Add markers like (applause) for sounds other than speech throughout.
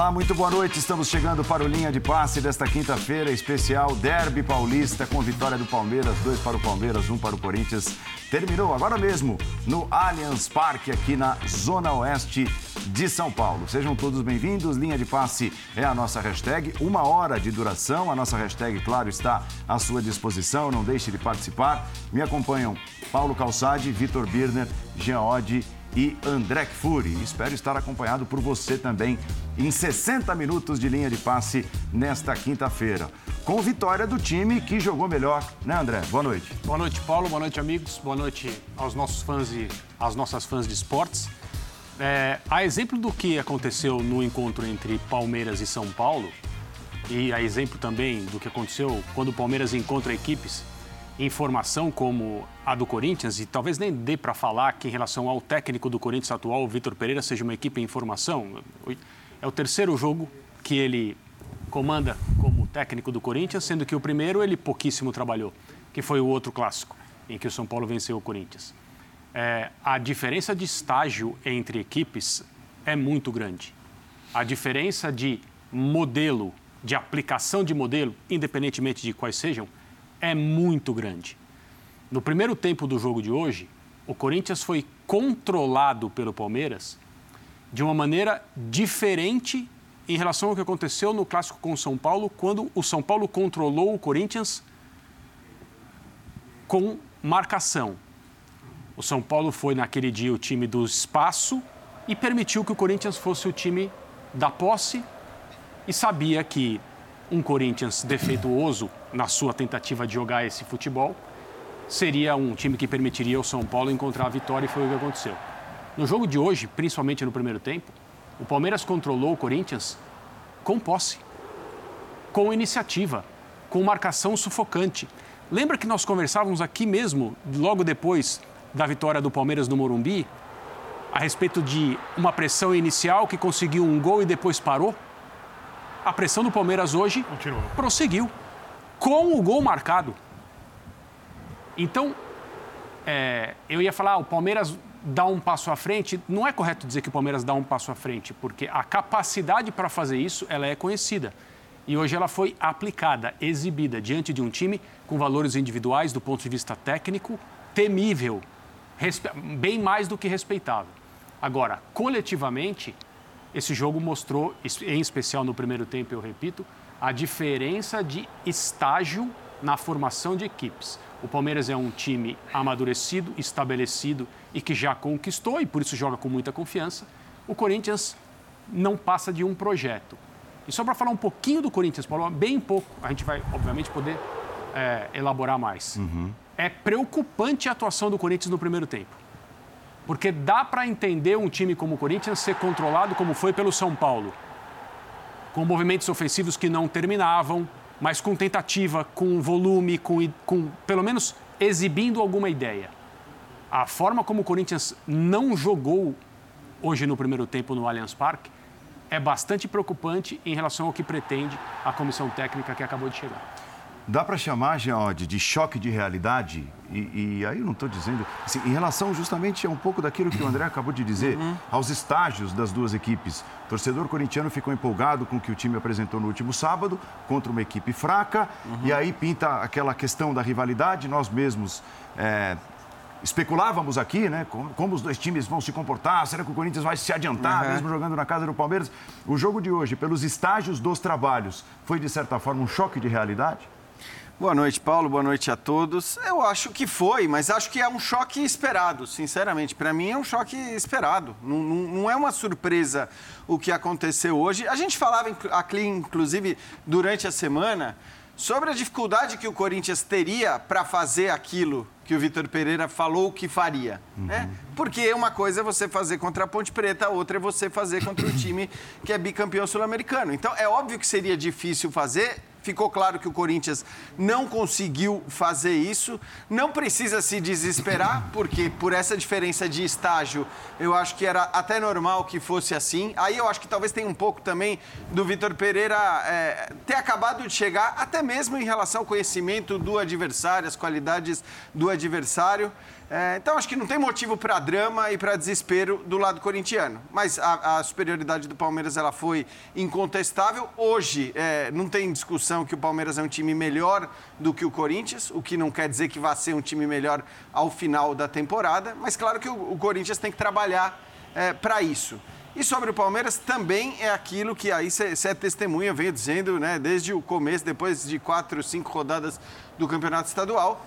Olá, muito boa noite. Estamos chegando para o Linha de Passe desta quinta-feira, especial Derby Paulista, com vitória do Palmeiras, dois para o Palmeiras, um para o Corinthians. Terminou agora mesmo no Allianz Parque, aqui na Zona Oeste de São Paulo. Sejam todos bem-vindos. Linha de Passe é a nossa hashtag, uma hora de duração. A nossa hashtag, claro, está à sua disposição. Não deixe de participar. Me acompanham Paulo Calçade, Vitor Birner, Jean Oddi e André Fury. Espero estar acompanhado por você também em 60 minutos de linha de passe nesta quinta-feira. Com vitória do time que jogou melhor, né, André? Boa noite. Boa noite, Paulo. Boa noite, amigos. Boa noite aos nossos fãs e às nossas fãs de esportes. É, a exemplo do que aconteceu no encontro entre Palmeiras e São Paulo, e a exemplo também do que aconteceu quando o Palmeiras encontra equipes informação como a do Corinthians, e talvez nem dê para falar que em relação ao técnico do Corinthians atual, o Vitor Pereira, seja uma equipe em formação. É o terceiro jogo que ele comanda como técnico do Corinthians, sendo que o primeiro ele pouquíssimo trabalhou, que foi o outro clássico, em que o São Paulo venceu o Corinthians. É, a diferença de estágio entre equipes é muito grande. A diferença de modelo, de aplicação de modelo, independentemente de quais sejam, é muito grande. No primeiro tempo do jogo de hoje, o Corinthians foi controlado pelo Palmeiras de uma maneira diferente em relação ao que aconteceu no clássico com o São Paulo, quando o São Paulo controlou o Corinthians com marcação. O São Paulo foi naquele dia o time do espaço e permitiu que o Corinthians fosse o time da posse e sabia que um Corinthians defeituoso na sua tentativa de jogar esse futebol, seria um time que permitiria ao São Paulo encontrar a vitória e foi o que aconteceu. No jogo de hoje, principalmente no primeiro tempo, o Palmeiras controlou o Corinthians com posse, com iniciativa, com marcação sufocante. Lembra que nós conversávamos aqui mesmo, logo depois da vitória do Palmeiras no Morumbi, a respeito de uma pressão inicial que conseguiu um gol e depois parou? A pressão do Palmeiras hoje prosseguiu com o gol marcado. Então, é, eu ia falar, ah, o Palmeiras dá um passo à frente. Não é correto dizer que o Palmeiras dá um passo à frente, porque a capacidade para fazer isso ela é conhecida. E hoje ela foi aplicada, exibida diante de um time com valores individuais do ponto de vista técnico temível, bem mais do que respeitável. Agora, coletivamente, esse jogo mostrou, em especial no primeiro tempo, eu repito, a diferença de estágio na formação de equipes. O Palmeiras é um time amadurecido, estabelecido e que já conquistou e por isso joga com muita confiança. O Corinthians não passa de um projeto. E só para falar um pouquinho do Corinthians, Paulo, bem pouco, a gente vai, obviamente, poder é, elaborar mais. Uhum. É preocupante a atuação do Corinthians no primeiro tempo. Porque dá para entender um time como o Corinthians ser controlado como foi pelo São Paulo com movimentos ofensivos que não terminavam, mas com tentativa, com volume, com, com pelo menos exibindo alguma ideia. A forma como o Corinthians não jogou hoje no primeiro tempo no Allianz Parque é bastante preocupante em relação ao que pretende a comissão técnica que acabou de chegar. Dá para chamar, Geode, de choque de realidade? E, e aí eu não estou dizendo. Assim, em relação justamente a um pouco daquilo que o André acabou de dizer, uhum. aos estágios das duas equipes. O torcedor corintiano ficou empolgado com o que o time apresentou no último sábado, contra uma equipe fraca, uhum. e aí pinta aquela questão da rivalidade. Nós mesmos é, especulávamos aqui, né? Como, como, os dois times vão se comportar, será que o Corinthians vai se adiantar, uhum. mesmo jogando na casa do Palmeiras? O jogo de hoje, pelos estágios dos trabalhos, foi de certa forma um choque de realidade? Boa noite, Paulo. Boa noite a todos. Eu acho que foi, mas acho que é um choque esperado, sinceramente. Para mim é um choque esperado. Não, não, não, é uma surpresa o que aconteceu hoje. A gente falava aqui, inclusive, durante a semana, sobre a dificuldade que o Corinthians teria para fazer aquilo que o Vitor Pereira falou que faria. Uhum. Né? Porque uma coisa é você fazer contra a Ponte Preta, outra é você fazer contra o time que é bicampeão sul-americano. Então, é óbvio que seria difícil fazer Ficou claro que o Corinthians não conseguiu fazer isso. Não precisa se desesperar, porque por essa diferença de estágio, eu acho que era até normal que fosse assim. Aí eu acho que talvez tenha um pouco também do Vitor Pereira é, ter acabado de chegar, até mesmo em relação ao conhecimento do adversário, as qualidades do adversário. É, então, acho que não tem motivo para drama e para desespero do lado corintiano. Mas a, a, superioridade do Palmeiras ela foi incontestável. Hoje, é, não tem discussão que o Palmeiras é um time melhor do que o Corinthians, o que não quer dizer que vá ser um time melhor ao final da temporada. Mas, claro que o, o Corinthians tem que trabalhar é, para isso. E sobre o Palmeiras também é aquilo que aí você é testemunha, venho dizendo né, desde o começo, depois de quatro, cinco rodadas do campeonato estadual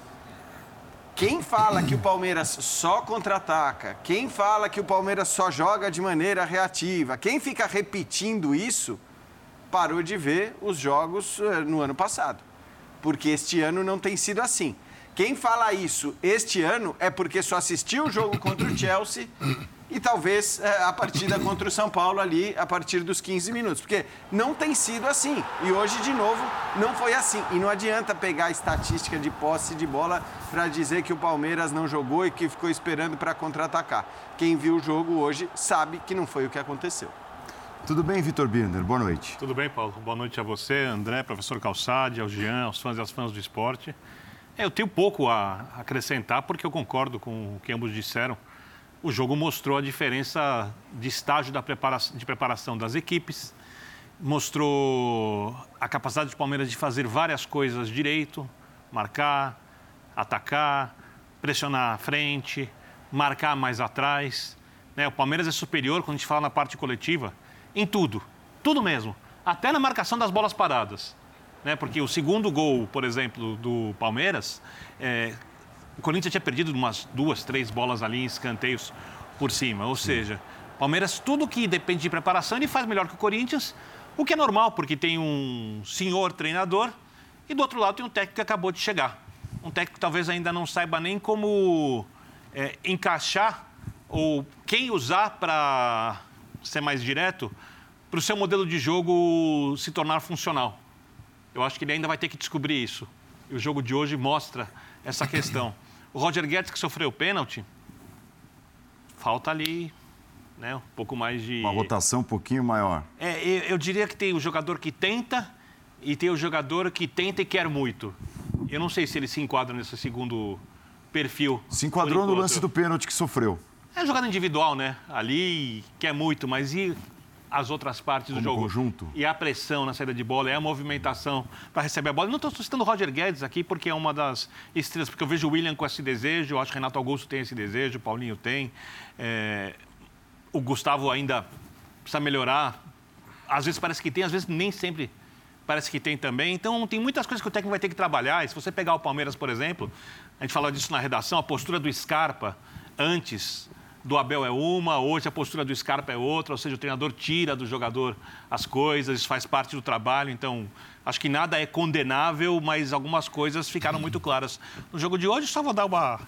quem fala que o Palmeiras só contra-ataca, quem fala que o Palmeiras só joga de maneira reativa, quem fica repetindo isso, parou de ver os jogos eh, no ano passado. Porque este ano não tem sido assim. Quem fala isso este ano é porque só assistiu o jogo contra o Chelsea e talvez é, a partida (coughs) contra o São Paulo ali a partir dos 15 minutos. Porque não tem sido assim. E hoje, de novo, não foi assim. E não adianta pegar a estatística de posse de bola para dizer que o Palmeiras não jogou e que ficou esperando para contra-atacar. Quem viu o jogo hoje sabe que não foi o que aconteceu. Tudo bem, Vitor Birner? Boa noite. Tudo bem, Paulo. Boa noite a você, André, professor Calçade, ao Jean, aos fãs e às fãs do esporte. Eu tenho pouco a acrescentar, porque eu concordo com o que ambos disseram o jogo mostrou a diferença de estágio da preparação, de preparação das equipes, mostrou a capacidade do Palmeiras de fazer várias coisas direito, marcar, atacar, pressionar à frente, marcar mais atrás. Né? O Palmeiras é superior, quando a gente fala na parte coletiva, em tudo, tudo mesmo, até na marcação das bolas paradas. Né? Porque o segundo gol, por exemplo, do Palmeiras, é, o Corinthians tinha perdido umas duas, três bolas ali em escanteios por cima. Ou seja, Palmeiras, tudo que depende de preparação, ele faz melhor que o Corinthians, o que é normal, porque tem um senhor treinador e do outro lado tem um técnico que acabou de chegar. Um técnico que talvez ainda não saiba nem como é, encaixar ou quem usar para ser mais direto para o seu modelo de jogo se tornar funcional. Eu acho que ele ainda vai ter que descobrir isso. E o jogo de hoje mostra essa questão. O Roger Guedes, que sofreu o pênalti, falta ali né, um pouco mais de. Uma rotação um pouquinho maior. É, eu diria que tem o jogador que tenta e tem o jogador que tenta e quer muito. Eu não sei se ele se enquadra nesse segundo perfil. Se enquadrou no lance do pênalti que sofreu. É jogada individual, né? Ali quer muito, mas e as outras partes Como do jogo. Conjunto. E a pressão na saída de bola, é a movimentação para receber a bola. Eu não estou citando o Roger Guedes aqui porque é uma das estrelas, porque eu vejo o William com esse desejo, eu acho que o Renato Augusto tem esse desejo, o Paulinho tem. É... O Gustavo ainda precisa melhorar. Às vezes parece que tem, às vezes nem sempre parece que tem também. Então, tem muitas coisas que o técnico vai ter que trabalhar. E se você pegar o Palmeiras, por exemplo, a gente falava disso na redação, a postura do Scarpa antes do Abel é uma, hoje a postura do Scarpa é outra, ou seja, o treinador tira do jogador as coisas, isso faz parte do trabalho, então acho que nada é condenável, mas algumas coisas ficaram muito claras. No jogo de hoje, só vou dar uma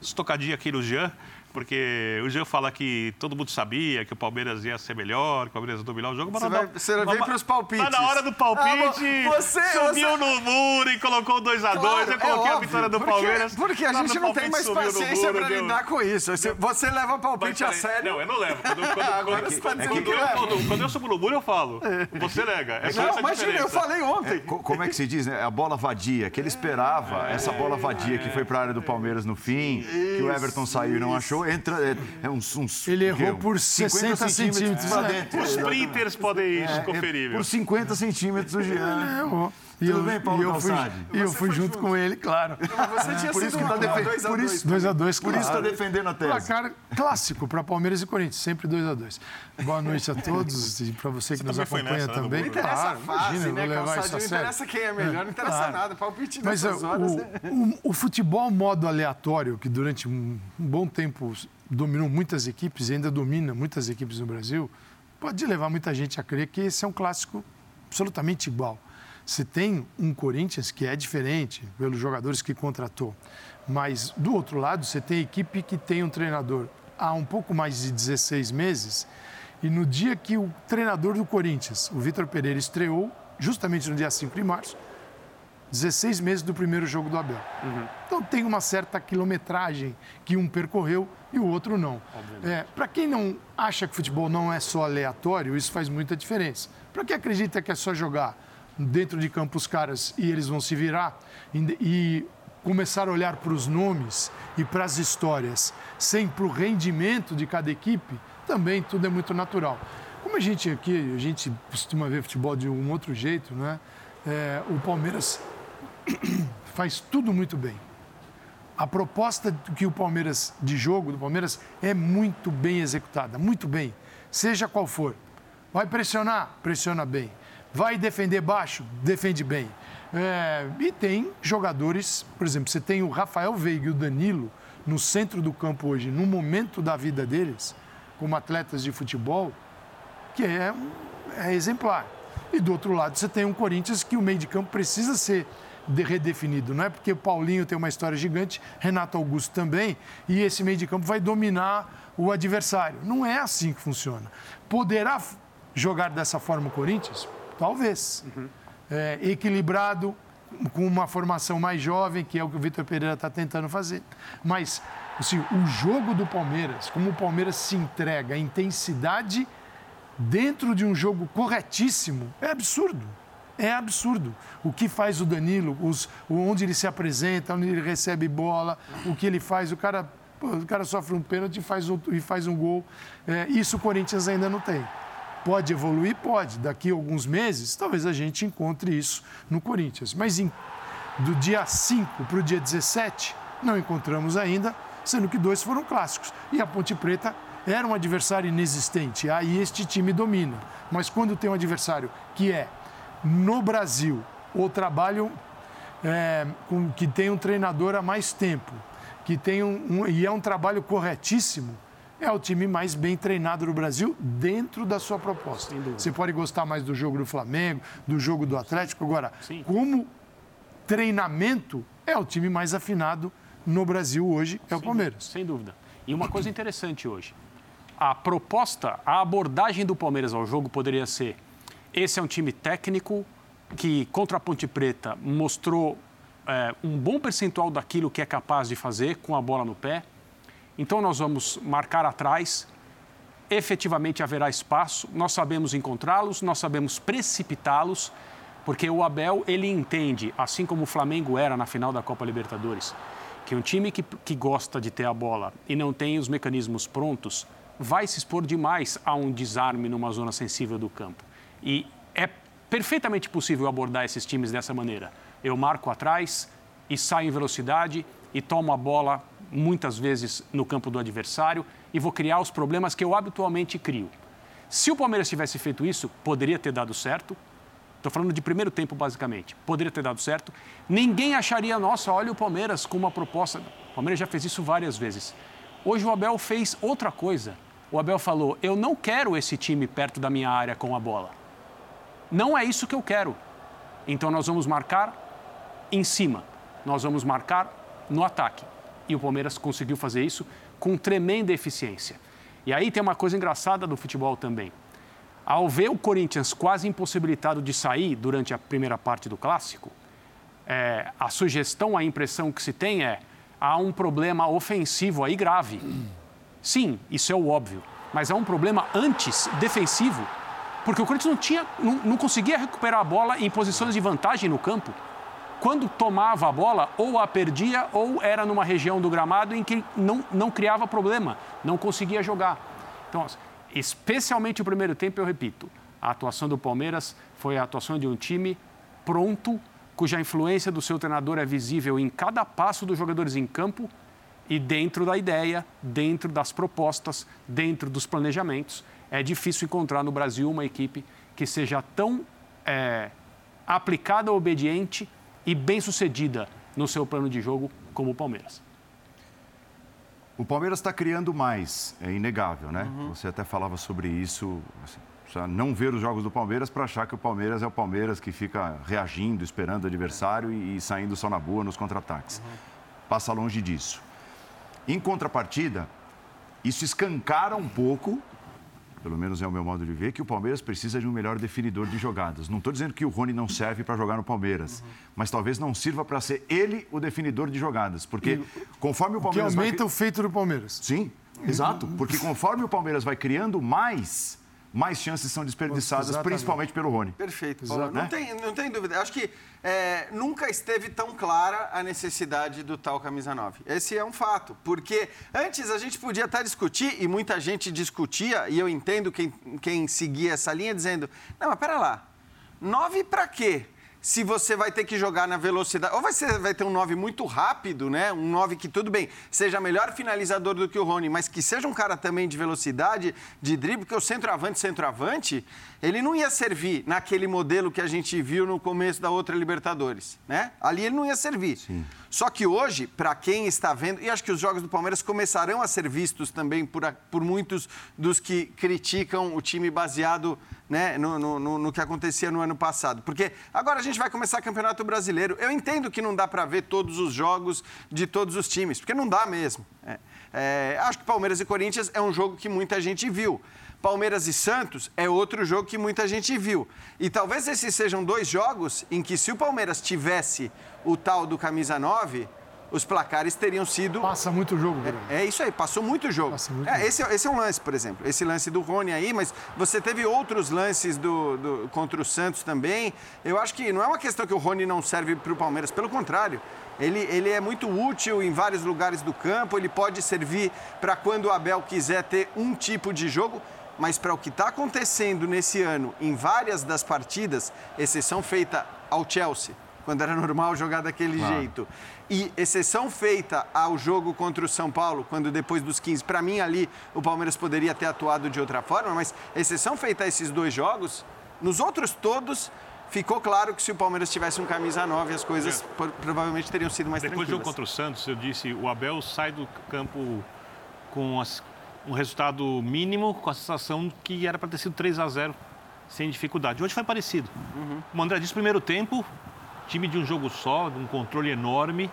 estocadinha aqui no Jean, porque o Jean fala que todo mundo sabia que o Palmeiras ia ser melhor, que o Palmeiras ia dominar o jogo. Mas você, vai, você vem para os palpites. Mas na hora do palpite, ah, você, subiu você... no muro e colocou 2x2. Claro, eu coloquei é a vitória do porque, Palmeiras. Porque a gente não tem mais paciência para lidar com isso. Você leva palpite mas, a sério. Não, eu não levo. Quando, quando, (laughs) Agora quando, você é que quando, quando eu subo no muro, eu falo. Você nega. É não, imagina, eu falei ontem. É, como é que se diz, né? A bola vadia, que ele esperava essa bola vadia que foi para a área do Palmeiras no fim, que o Everton saiu e não achou. Entra é uns, uns Ele errou por 60 centímetros para dentro. Os printers podem é, conferir. Por 50 centímetros o Jean. Ele errou. E Tudo eu, bem, Paulo e eu fui, e eu fui junto, junto, com ele, claro. você tinha por sido isso que tá defendendo. Por isso, 2 a 2 Por isso está defendendo a tese. Placar clássico para Palmeiras e Corinthians, sempre 2 a 2 Boa noite a todos e para você que você nos acompanha nessa, né, também. Não interessa claro, a fase, imagina, né, vou levar isso a sério. Não interessa quem é melhor, não interessa claro. nada. Palpite Mas horas. O, né? o, o futebol modo aleatório, que durante um bom tempo dominou muitas equipes e ainda domina muitas equipes no Brasil, pode levar muita gente a crer que esse é um clássico absolutamente igual. Você tem um Corinthians que é diferente pelos jogadores que contratou, mas do outro lado você tem equipe que tem um treinador há um pouco mais de 16 meses e no dia que o treinador do Corinthians, o Vitor Pereira, estreou, justamente no dia 5 de março, 16 meses do primeiro jogo do Abel. Uhum. Então tem uma certa quilometragem que um percorreu e o outro não. É, Para quem não acha que futebol não é só aleatório, isso faz muita diferença. Para quem acredita que é só jogar dentro de campo os caras e eles vão se virar e, começar a olhar para os nomes e para as histórias, sem para o rendimento de cada equipe, também tudo é muito natural. Como a gente aqui, a gente costuma ver futebol de um outro jeito, né? É, o Palmeiras (coughs) faz tudo muito bem. A proposta que o Palmeiras de jogo do Palmeiras é muito bem executada, muito bem, seja qual for. Vai pressionar, pressiona bem. Vai defender baixo, defende bem. É, e tem jogadores, por exemplo, você tem o Rafael Veiga e o Danilo no centro do campo hoje, no momento da vida deles, como atletas de futebol, que é, é exemplar. E do outro lado, você tem um Corinthians que o meio de campo precisa ser redefinido. Não é porque o Paulinho tem uma história gigante, Renato Augusto também, e esse meio de campo vai dominar o adversário. Não é assim que funciona. Poderá jogar dessa forma o Corinthians? Talvez. Uhum é, equilibrado, com uma formação mais jovem, que é o que o Vitor Pereira está tentando fazer. Mas assim, o jogo do Palmeiras, como o Palmeiras se entrega, a intensidade dentro de um jogo corretíssimo, é absurdo. É absurdo. O que faz o Danilo, os, onde ele se apresenta, onde ele recebe bola, o que ele faz, o cara, o cara sofre um pênalti e faz um, e faz um gol. É, isso o Corinthians ainda não tem. Pode evoluir? Pode. Daqui a alguns meses, talvez a gente encontre isso no Corinthians. Mas em, do dia 5 para o dia 17, não encontramos ainda, sendo que dois foram clássicos. E a Ponte Preta era um adversário inexistente. Aí este time domina. Mas quando tem um adversário que é no Brasil o trabalho é, com, que tem um treinador há mais tempo, que tem um, um, e é um trabalho corretíssimo, é o time mais bem treinado do Brasil dentro da sua proposta. Você pode gostar mais do jogo do Flamengo, do jogo do Atlético. Agora, Sim. como treinamento, é o time mais afinado no Brasil hoje, é o Palmeiras. Sem dúvida. E uma coisa interessante hoje. A proposta, a abordagem do Palmeiras ao jogo poderia ser: esse é um time técnico que, contra a Ponte Preta, mostrou é, um bom percentual daquilo que é capaz de fazer com a bola no pé então nós vamos marcar atrás, efetivamente haverá espaço, nós sabemos encontrá-los, nós sabemos precipitá-los, porque o Abel ele entende, assim como o Flamengo era na final da Copa Libertadores, que um time que, que gosta de ter a bola e não tem os mecanismos prontos vai se expor demais a um desarme numa zona sensível do campo. E é perfeitamente possível abordar esses times dessa maneira. Eu marco atrás e saio em velocidade e tomo a bola muitas vezes no campo do adversário e vou criar os problemas que eu habitualmente crio. Se o Palmeiras tivesse feito isso, poderia ter dado certo. Estou falando de primeiro tempo, basicamente. Poderia ter dado certo. Ninguém acharia, nossa, olha o Palmeiras com uma proposta. O Palmeiras já fez isso várias vezes. Hoje o Abel fez outra coisa. O Abel falou: eu não quero esse time perto da minha área com a bola. Não é isso que eu quero. Então nós vamos marcar em cima. Nós vamos marcar no ataque e o Palmeiras conseguiu fazer isso com tremenda eficiência. E aí tem uma coisa engraçada do futebol também. Ao ver o Corinthians quase impossibilitado de sair durante a primeira parte do clássico, é, a sugestão, a impressão que se tem é há um problema ofensivo aí grave. Sim, isso é o óbvio. Mas há um problema antes, defensivo, porque o Corinthians não, tinha, não, não conseguia recuperar a bola em posições de vantagem no campo quando tomava a bola, ou a perdia, ou era numa região do gramado em que não, não criava problema, não conseguia jogar. Então, especialmente o primeiro tempo, eu repito, a atuação do Palmeiras foi a atuação de um time pronto, cuja influência do seu treinador é visível em cada passo dos jogadores em campo e dentro da ideia, dentro das propostas, dentro dos planejamentos. É difícil encontrar no Brasil uma equipe que seja tão é, aplicada, obediente e bem-sucedida no seu plano de jogo como o Palmeiras. O Palmeiras está criando mais, é inegável, né? Uhum. Você até falava sobre isso, assim, não ver os jogos do Palmeiras para achar que o Palmeiras é o Palmeiras que fica reagindo, esperando o adversário e, e saindo só na boa nos contra-ataques. Uhum. Passa longe disso. Em contrapartida, isso escancara um pouco pelo menos é o meu modo de ver, que o Palmeiras precisa de um melhor definidor de jogadas. Não estou dizendo que o Rony não serve para jogar no Palmeiras, uhum. mas talvez não sirva para ser ele o definidor de jogadas. Porque e, conforme o Palmeiras. Que aumenta vai... o feito do Palmeiras. Sim, exato. Porque conforme o Palmeiras vai criando mais, mais chances são desperdiçadas, Exatamente. principalmente pelo Rony. Perfeito, Paulo. Não, tem, não tem dúvida. Acho que é, nunca esteve tão clara a necessidade do tal camisa 9. Esse é um fato, porque antes a gente podia até discutir, e muita gente discutia, e eu entendo quem, quem seguia essa linha, dizendo: não, mas pera lá, 9 para quê? Se você vai ter que jogar na velocidade. Ou você vai ter um 9 muito rápido, né? Um 9 que, tudo bem, seja melhor finalizador do que o Rony, mas que seja um cara também de velocidade, de drible, porque o centroavante, centroavante, ele não ia servir naquele modelo que a gente viu no começo da outra Libertadores, né? Ali ele não ia servir. Sim. Só que hoje, para quem está vendo, e acho que os jogos do Palmeiras começarão a ser vistos também por, por muitos dos que criticam o time baseado né, no, no, no, que acontecia no ano passado. Porque agora a gente vai começar Campeonato Brasileiro. Eu entendo que não dá para ver todos os jogos de todos os times, porque não dá mesmo. É, é, acho que Palmeiras e Corinthians é um jogo que muita gente viu. Palmeiras e Santos é outro jogo que muita gente viu. E talvez esses sejam dois jogos em que, se o Palmeiras tivesse o tal do camisa 9, os placares teriam sido. Passa muito jogo, é, é, isso aí, passou muito jogo. Muito é, esse, esse, é um lance, por exemplo. Esse lance do Rony aí, mas você teve outros lances do, do, contra o Santos também. Eu acho que não é uma questão que o Rony não serve para o Palmeiras, pelo contrário. Ele, ele é muito útil em vários lugares do campo, ele pode servir para quando o Abel quiser ter um tipo de jogo mas para o que está acontecendo nesse ano em várias das partidas, exceção feita ao Chelsea, quando era (laughs) normal jogar daquele claro. jeito. E exceção feita ao jogo contra o São Paulo, quando depois dos 15, para mim ali o Palmeiras poderia ter atuado de outra forma, mas exceção feita a esses dois jogos, nos outros todos ficou claro que se o Palmeiras tivesse um camisa 9, as coisas é. provavelmente teriam sido mais depois tranquilas. Depois do jogo contra o Santos, eu disse, o Abel sai do campo com as, um resultado mínimo, com a sensação que era para ter sido 3 a 0 sem dificuldade. Hoje foi parecido. Uhum. O André disse, primeiro tempo, time de um jogo só, de um controle enorme.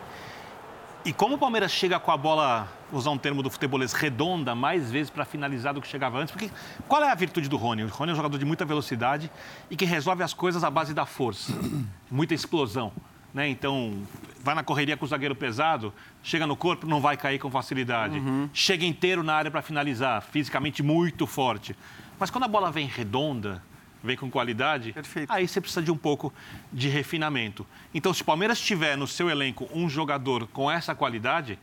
E como o Palmeiras chega com a bola, usar um termo do futebolês, redonda, mais vezes para finalizar do que chegava antes, porque qual é a virtude do Rony? O Rony é um jogador de muita velocidade e que resolve as coisas à base da força, (clears throat) muita explosão. Né? Então, vai na correria com o zagueiro pesado, chega no corpo, não vai cair com facilidade. Uhum. Chega inteiro na área para finalizar, fisicamente muito forte. Mas quando a bola vem redonda, vem com qualidade, Perfeito. aí você precisa de um pouco de refinamento. Então, se o Palmeiras tiver no seu elenco um jogador com essa qualidade,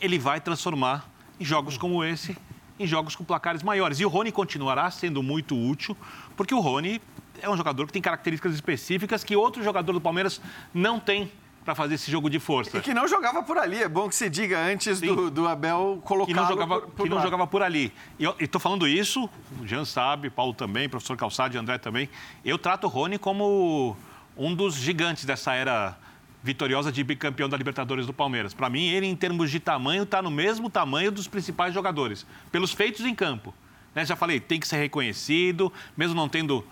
ele vai transformar em jogos como esse, em jogos com placares maiores. E o Rony continuará sendo muito útil, porque o Rony é um jogador que tem características específicas que outro jogador do Palmeiras não tem para fazer esse jogo de força. E que não jogava por ali, é bom que se diga antes do, do, Abel colocar. Que não jogava por, por que não jogava por ali. E estou falando isso, o Jean sabe, Paulo também, professor Calçado e André também. Eu trato o Rony como um dos gigantes dessa era vitoriosa de bicampeão da Libertadores do Palmeiras. Para mim, ele, em termos de tamanho, está no mesmo tamanho dos principais jogadores, pelos feitos em campo. Né? Já falei, tem que ser reconhecido, mesmo não tendo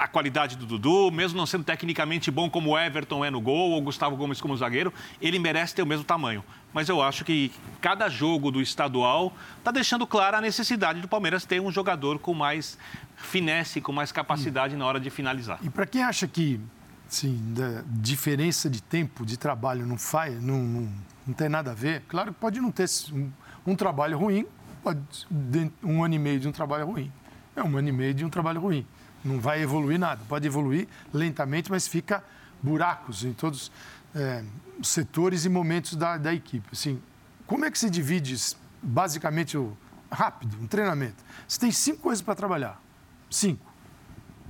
a qualidade do Dudu, mesmo não sendo tecnicamente bom como o Everton é no gol ou Gustavo Gomes como zagueiro, ele merece ter o mesmo tamanho. Mas eu acho que cada jogo do estadual está deixando clara a necessidade do Palmeiras ter um jogador com mais finesse, com mais capacidade na hora de finalizar. E para quem acha que sim, da diferença de tempo de trabalho não faz, não, não, não tem nada a ver, claro que pode não ter um, um trabalho ruim, pode um ano e meio de um trabalho ruim. É um ano e meio de um trabalho ruim. Não vai evoluir nada. Pode evoluir lentamente, mas fica buracos em todos é, os setores e momentos da, da equipe. Assim, como é que se divide basicamente o rápido, um treinamento? Você tem cinco coisas para trabalhar. Cinco.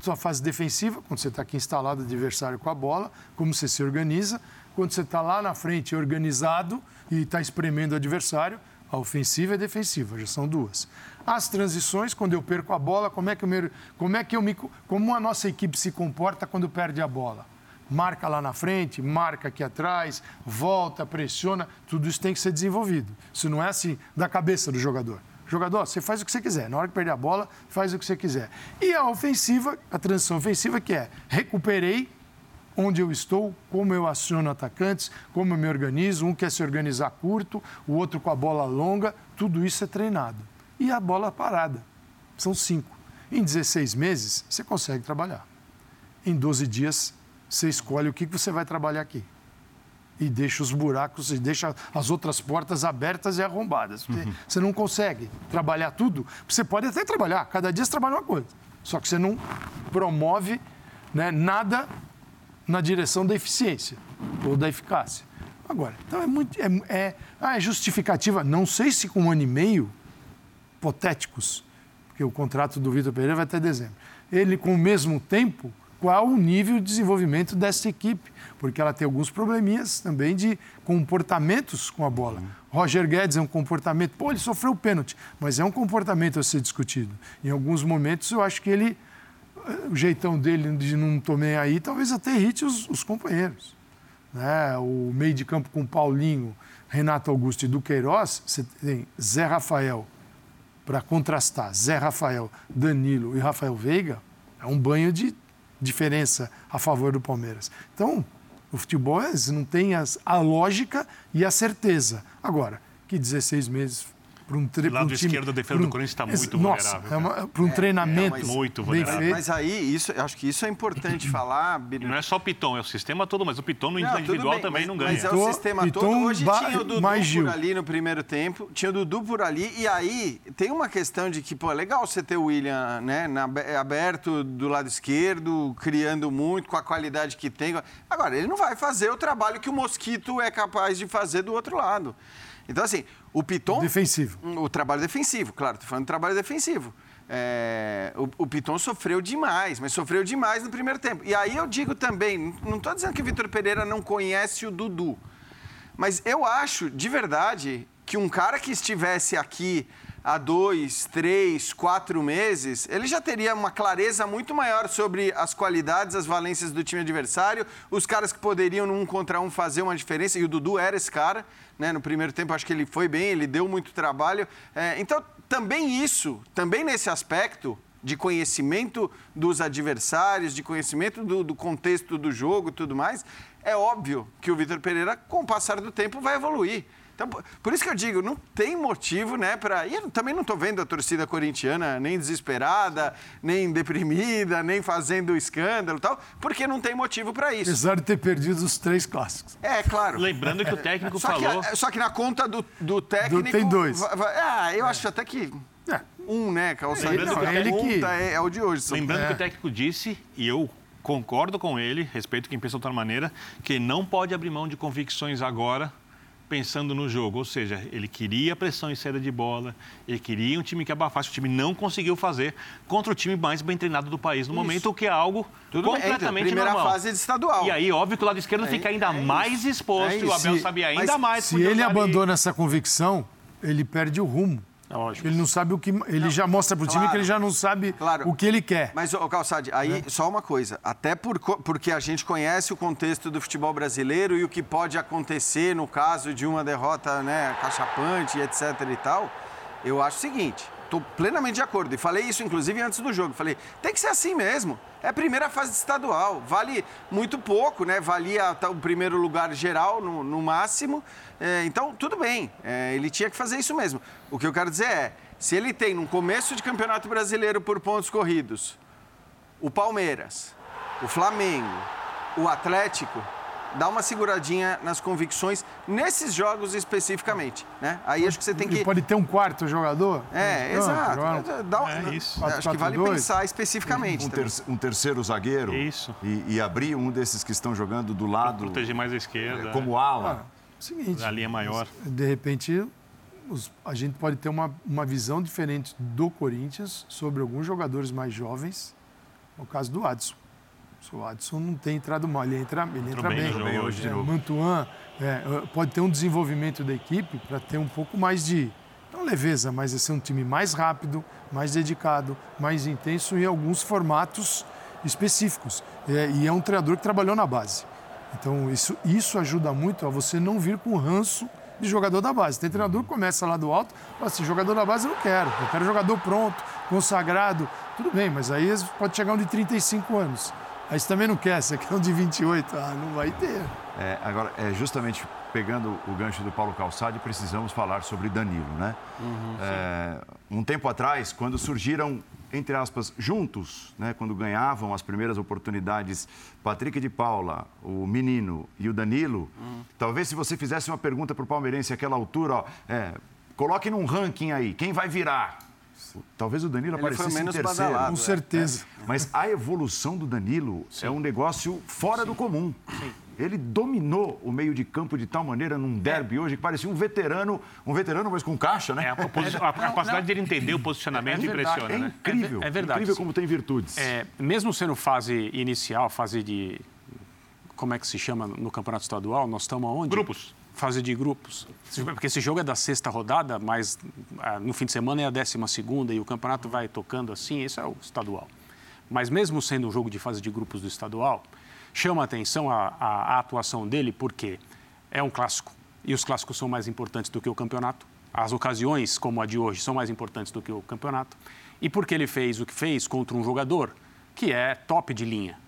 Sua fase defensiva, quando você está aqui instalado, adversário com a bola, como você se organiza. Quando você está lá na frente organizado e está espremendo o adversário, a ofensiva e a defensiva, já são duas. As transições, quando eu perco a bola, como é que me, como é que eu me, como a nossa equipe se comporta quando perde a bola? Marca lá na frente, marca aqui atrás, volta, pressiona, tudo isso tem que ser desenvolvido. Isso não é assim da cabeça do jogador. Jogador, você faz o que você quiser. Na hora que perder a bola, faz o que você quiser. E a ofensiva, a transição ofensiva, que é recuperei, onde eu estou, como eu aciono atacantes, como eu me organizo. Um quer se organizar curto, o outro com a bola longa. Tudo isso é treinado. E a bola parada. São cinco. Em 16 meses, você consegue trabalhar. Em 12 dias, você escolhe o que você vai trabalhar aqui. E deixa os buracos, e deixa as outras portas abertas e arrombadas. Uhum. Você não consegue trabalhar tudo. Você pode até trabalhar, cada dia você trabalha uma coisa. Só que você não promove né, nada na direção da eficiência ou da eficácia. Agora, então é muito. É, é, ah, é justificativa. Não sei se com um ano e meio, hipotéticos, porque o contrato do Vitor Pereira vai até dezembro. Ele, com o mesmo tempo, qual o nível de desenvolvimento dessa equipe? Porque ela tem alguns probleminhas também de comportamentos com a bola. Roger Guedes é um comportamento. Pô, ele sofreu o pênalti, mas é um comportamento a ser discutido. Em alguns momentos, eu acho que ele. O jeitão dele de não tomei aí, talvez até irrite os, os companheiros. Né? O meio de campo com Paulinho, Renato Augusto e Duqueiroz, você tem Zé Rafael, para contrastar, Zé Rafael, Danilo e Rafael Veiga, é um banho de diferença a favor do Palmeiras. Então, o futebol é, não tem as, a lógica e a certeza. Agora, que 16 meses para um treino. O lado um time, esquerdo da defesa um, do Corinthians está muito nossa, vulnerável. É para um é, treinamento. É, mas, muito vulnerável. Mas aí, isso, acho que isso é importante (clears throat) falar. Não é só o Piton, é o sistema todo, mas o Piton no não, individual bem, também mas, não ganha. Mas é o sistema Piton, todo. Hoje tinha o Dudu por ali no primeiro tempo, tinha o Dudu por ali, e aí tem uma questão de que, pô, é legal você ter o William né, na, aberto do lado esquerdo, criando muito, com a qualidade que tem. Agora, ele não vai fazer o trabalho que o Mosquito é capaz de fazer do outro lado. Então, assim, o Piton. Defensivo. O trabalho defensivo, claro, estou falando do trabalho defensivo. É, o, o Piton sofreu demais, mas sofreu demais no primeiro tempo. E aí eu digo também, não estou dizendo que o Vitor Pereira não conhece o Dudu, mas eu acho de verdade que um cara que estivesse aqui há dois, três, quatro meses, ele já teria uma clareza muito maior sobre as qualidades, as valências do time adversário, os caras que poderiam, num contra um, fazer uma diferença, e o Dudu era esse cara. Né? No primeiro tempo, acho que ele foi bem, ele deu muito trabalho. É, então, também isso, também nesse aspecto de conhecimento dos adversários, de conhecimento do, do contexto do jogo e tudo mais, é óbvio que o Vitor Pereira, com o passar do tempo, vai evoluir. Então, por isso que eu digo, não tem motivo, né, para. E eu também não estou vendo a torcida corintiana nem desesperada, nem deprimida, nem fazendo escândalo e tal, porque não tem motivo para isso. Apesar de ter perdido os três clássicos. É, claro. Lembrando que o técnico só falou. Que, só que na conta do, do técnico. Do, tem dois. Ah, eu acho até que. É. Um, né, Calçado? Lembrando que o técnico que... é, é, o de hoje. Lembrando é. que o técnico disse, e eu concordo com ele, respeito quem pensa de outra maneira, que não pode abrir mão de convicções agora pensando no jogo, ou seja, ele queria pressão em saída de bola, ele queria um time que abafasse, o time não conseguiu fazer contra o time mais bem treinado do país no Isso. momento, o que é algo Tudo completamente bem, primeira normal. fase de estadual. E aí, óbvio que o lado esquerdo é, fica ainda é mais exposto, é e o Abel se, sabia ainda mais. Se ele abandona essa convicção, ele perde o rumo. É lógico. Ele não sabe o que. Ele não, já mostra para o time que ele já não sabe claro. o que ele quer. Mas, o Calçade, aí é. só uma coisa. Até por, porque a gente conhece o contexto do futebol brasileiro e o que pode acontecer no caso de uma derrota né, cachapante, etc. e tal, eu acho o seguinte: estou plenamente de acordo. E falei isso, inclusive, antes do jogo. Falei, tem que ser assim mesmo. É a primeira fase estadual. Vale muito pouco, né? Valia o primeiro lugar geral, no, no máximo. É, então, tudo bem. É, ele tinha que fazer isso mesmo. O que eu quero dizer é, se ele tem, no começo de Campeonato Brasileiro por pontos corridos, o Palmeiras, o Flamengo, o Atlético dá uma seguradinha nas convicções nesses jogos especificamente, né? Aí acho que você tem que... pode ter um quarto jogador? É, exato. Dá, é isso. Acho que vale pensar especificamente. Um, ter, um terceiro zagueiro. Isso. E, e, abrir um desses que estão jogando do lado... Pra proteger mais a esquerda. É, como ala. Ah, seguinte... A linha maior. De repente, os, a gente pode ter uma, uma visão diferente do Corinthians sobre alguns jogadores mais jovens, no caso do Adson. O Adson não tem entrado mal, ele entra, ele entra bem. bem. hoje de é, novo. Mantuan é, pode ter um desenvolvimento da equipe para ter um pouco mais de, não leveza, mas é ser um time mais rápido, mais dedicado, mais intenso em alguns formatos específicos. É, e é um treinador que trabalhou na base. Então, isso, isso ajuda muito a você não vir com ranço de jogador da base. Tem treinador que começa lá do alto, fala assim, jogador da base eu não quero, eu quero jogador pronto, consagrado. Tudo bem, mas aí pode chegar um de 35 anos. Aí você também não quer, você quer um de 28. Ah, não vai ter. É, agora, é justamente pegando o gancho do Paulo Calçade, precisamos falar sobre Danilo, né? Uhum, é, um tempo atrás, quando surgiram, entre aspas, juntos, né? Quando ganhavam as primeiras oportunidades, Patrick de Paula, o menino e o Danilo, uhum. talvez se você fizesse uma pergunta para o palmeirense àquela altura, ó, é, coloque num ranking aí, quem vai virar? Talvez o Danilo Ele foi aparecesse menos em terceiro. badalado. Com certeza. Mas a evolução do Danilo é um negócio fora do comum. Ele dominou o meio de campo de tal maneira num derby hoje que parecia um veterano, um veterano, mas com caixa, né? É, a, posi- a (laughs) capacidade dele entender o posicionamento É verdade. impressiona, É né? incrível. É ver- é verdade, Incrível sim. como tem virtudes. É, mesmo sendo fase inicial, fase de. Como é que se chama no campeonato estadual? Nós estamos aonde? Grupos. Fase de grupos. Porque esse jogo é da sexta rodada, mas ah, no fim de semana é a décima segunda e o campeonato vai tocando assim, esse é o estadual. Mas mesmo sendo um jogo de fase de grupos do estadual, chama atenção a, a- a atuação dele porque é um clássico e os clássicos são mais importantes do que o campeonato. As ocasiões, como a de hoje, são mais importantes do que o campeonato. E porque ele fez o que fez contra um jogador que é top de linha.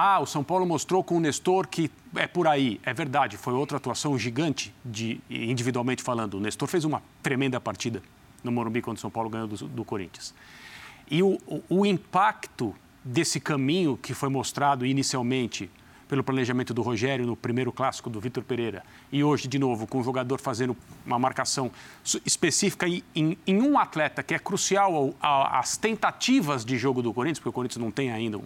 Ah, o São Paulo mostrou com o Nestor que é por aí. É verdade, foi outra atuação gigante, de, individualmente falando. O Nestor fez uma tremenda partida no Morumbi quando o São Paulo ganhou do, do Corinthians. E o, o, o impacto desse caminho que foi mostrado inicialmente pelo planejamento do Rogério no primeiro clássico do Vitor Pereira e hoje, de novo, com o jogador fazendo uma marcação específica em, em- em um atleta que é crucial às tentativas de jogo do Corinthians, porque o Corinthians não tem ainda um,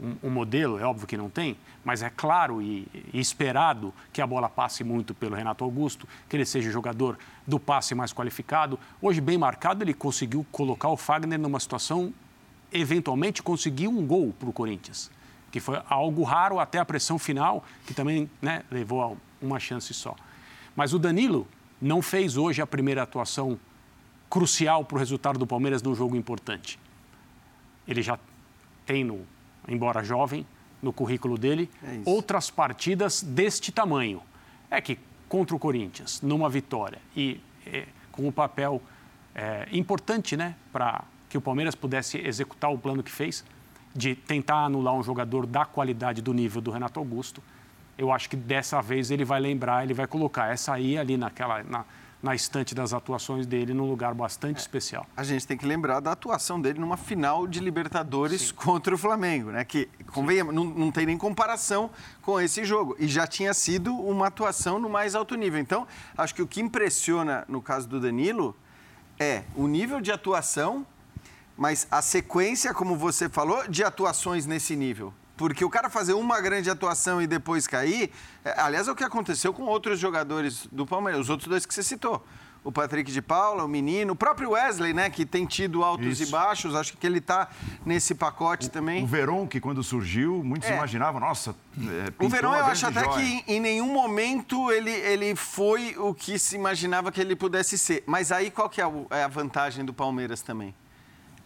um, um modelo, é óbvio que não tem, mas é claro e, e esperado que a bola passe muito pelo Renato Augusto, que ele seja jogador do passe mais qualificado. Hoje, bem marcado, ele conseguiu colocar o Fagner numa situação, eventualmente conseguiu um gol para o Corinthians, que foi algo raro até a pressão final, que também né, levou a uma chance só. Mas o Danilo não fez hoje a primeira atuação crucial para o resultado do Palmeiras num jogo importante ele já tem, no, embora jovem, no currículo dele, É outras partidas deste tamanho. É que contra o Corinthians, numa vitória e eh, com um papel eh, importante né, para que o Palmeiras pudesse executar o plano que fez, de tentar anular um jogador da qualidade do nível do Renato Augusto, eu acho que dessa vez ele vai lembrar, ele vai colocar essa aí ali naquela, na, na estante das atuações dele, num lugar bastante especial. A gente tem que lembrar da atuação dele numa final de Libertadores contra o Flamengo, né? Que, convenhamos, não, não tem nem comparação com esse jogo. E já tinha sido uma atuação no mais alto nível. Então, acho que o que impressiona no caso do Danilo é o nível de atuação, mas a sequência, como você falou, de atuações nesse nível. Porque o cara fazer uma grande atuação e depois cair, é, aliás, é o que aconteceu com outros jogadores do Palmeiras, os outros dois que você citou. O Patrick de Paula, o menino, o próprio Wesley, né, que tem tido altos Isso. e baixos, acho que ele está nesse pacote também. O Verón, que quando surgiu, muitos É. imaginavam, nossa, é, O uma eu acho até joia. que em, nenhum momento ele, ele foi o que se imaginava que ele pudesse ser. Mas aí qual que é, o- é a vantagem do Palmeiras também?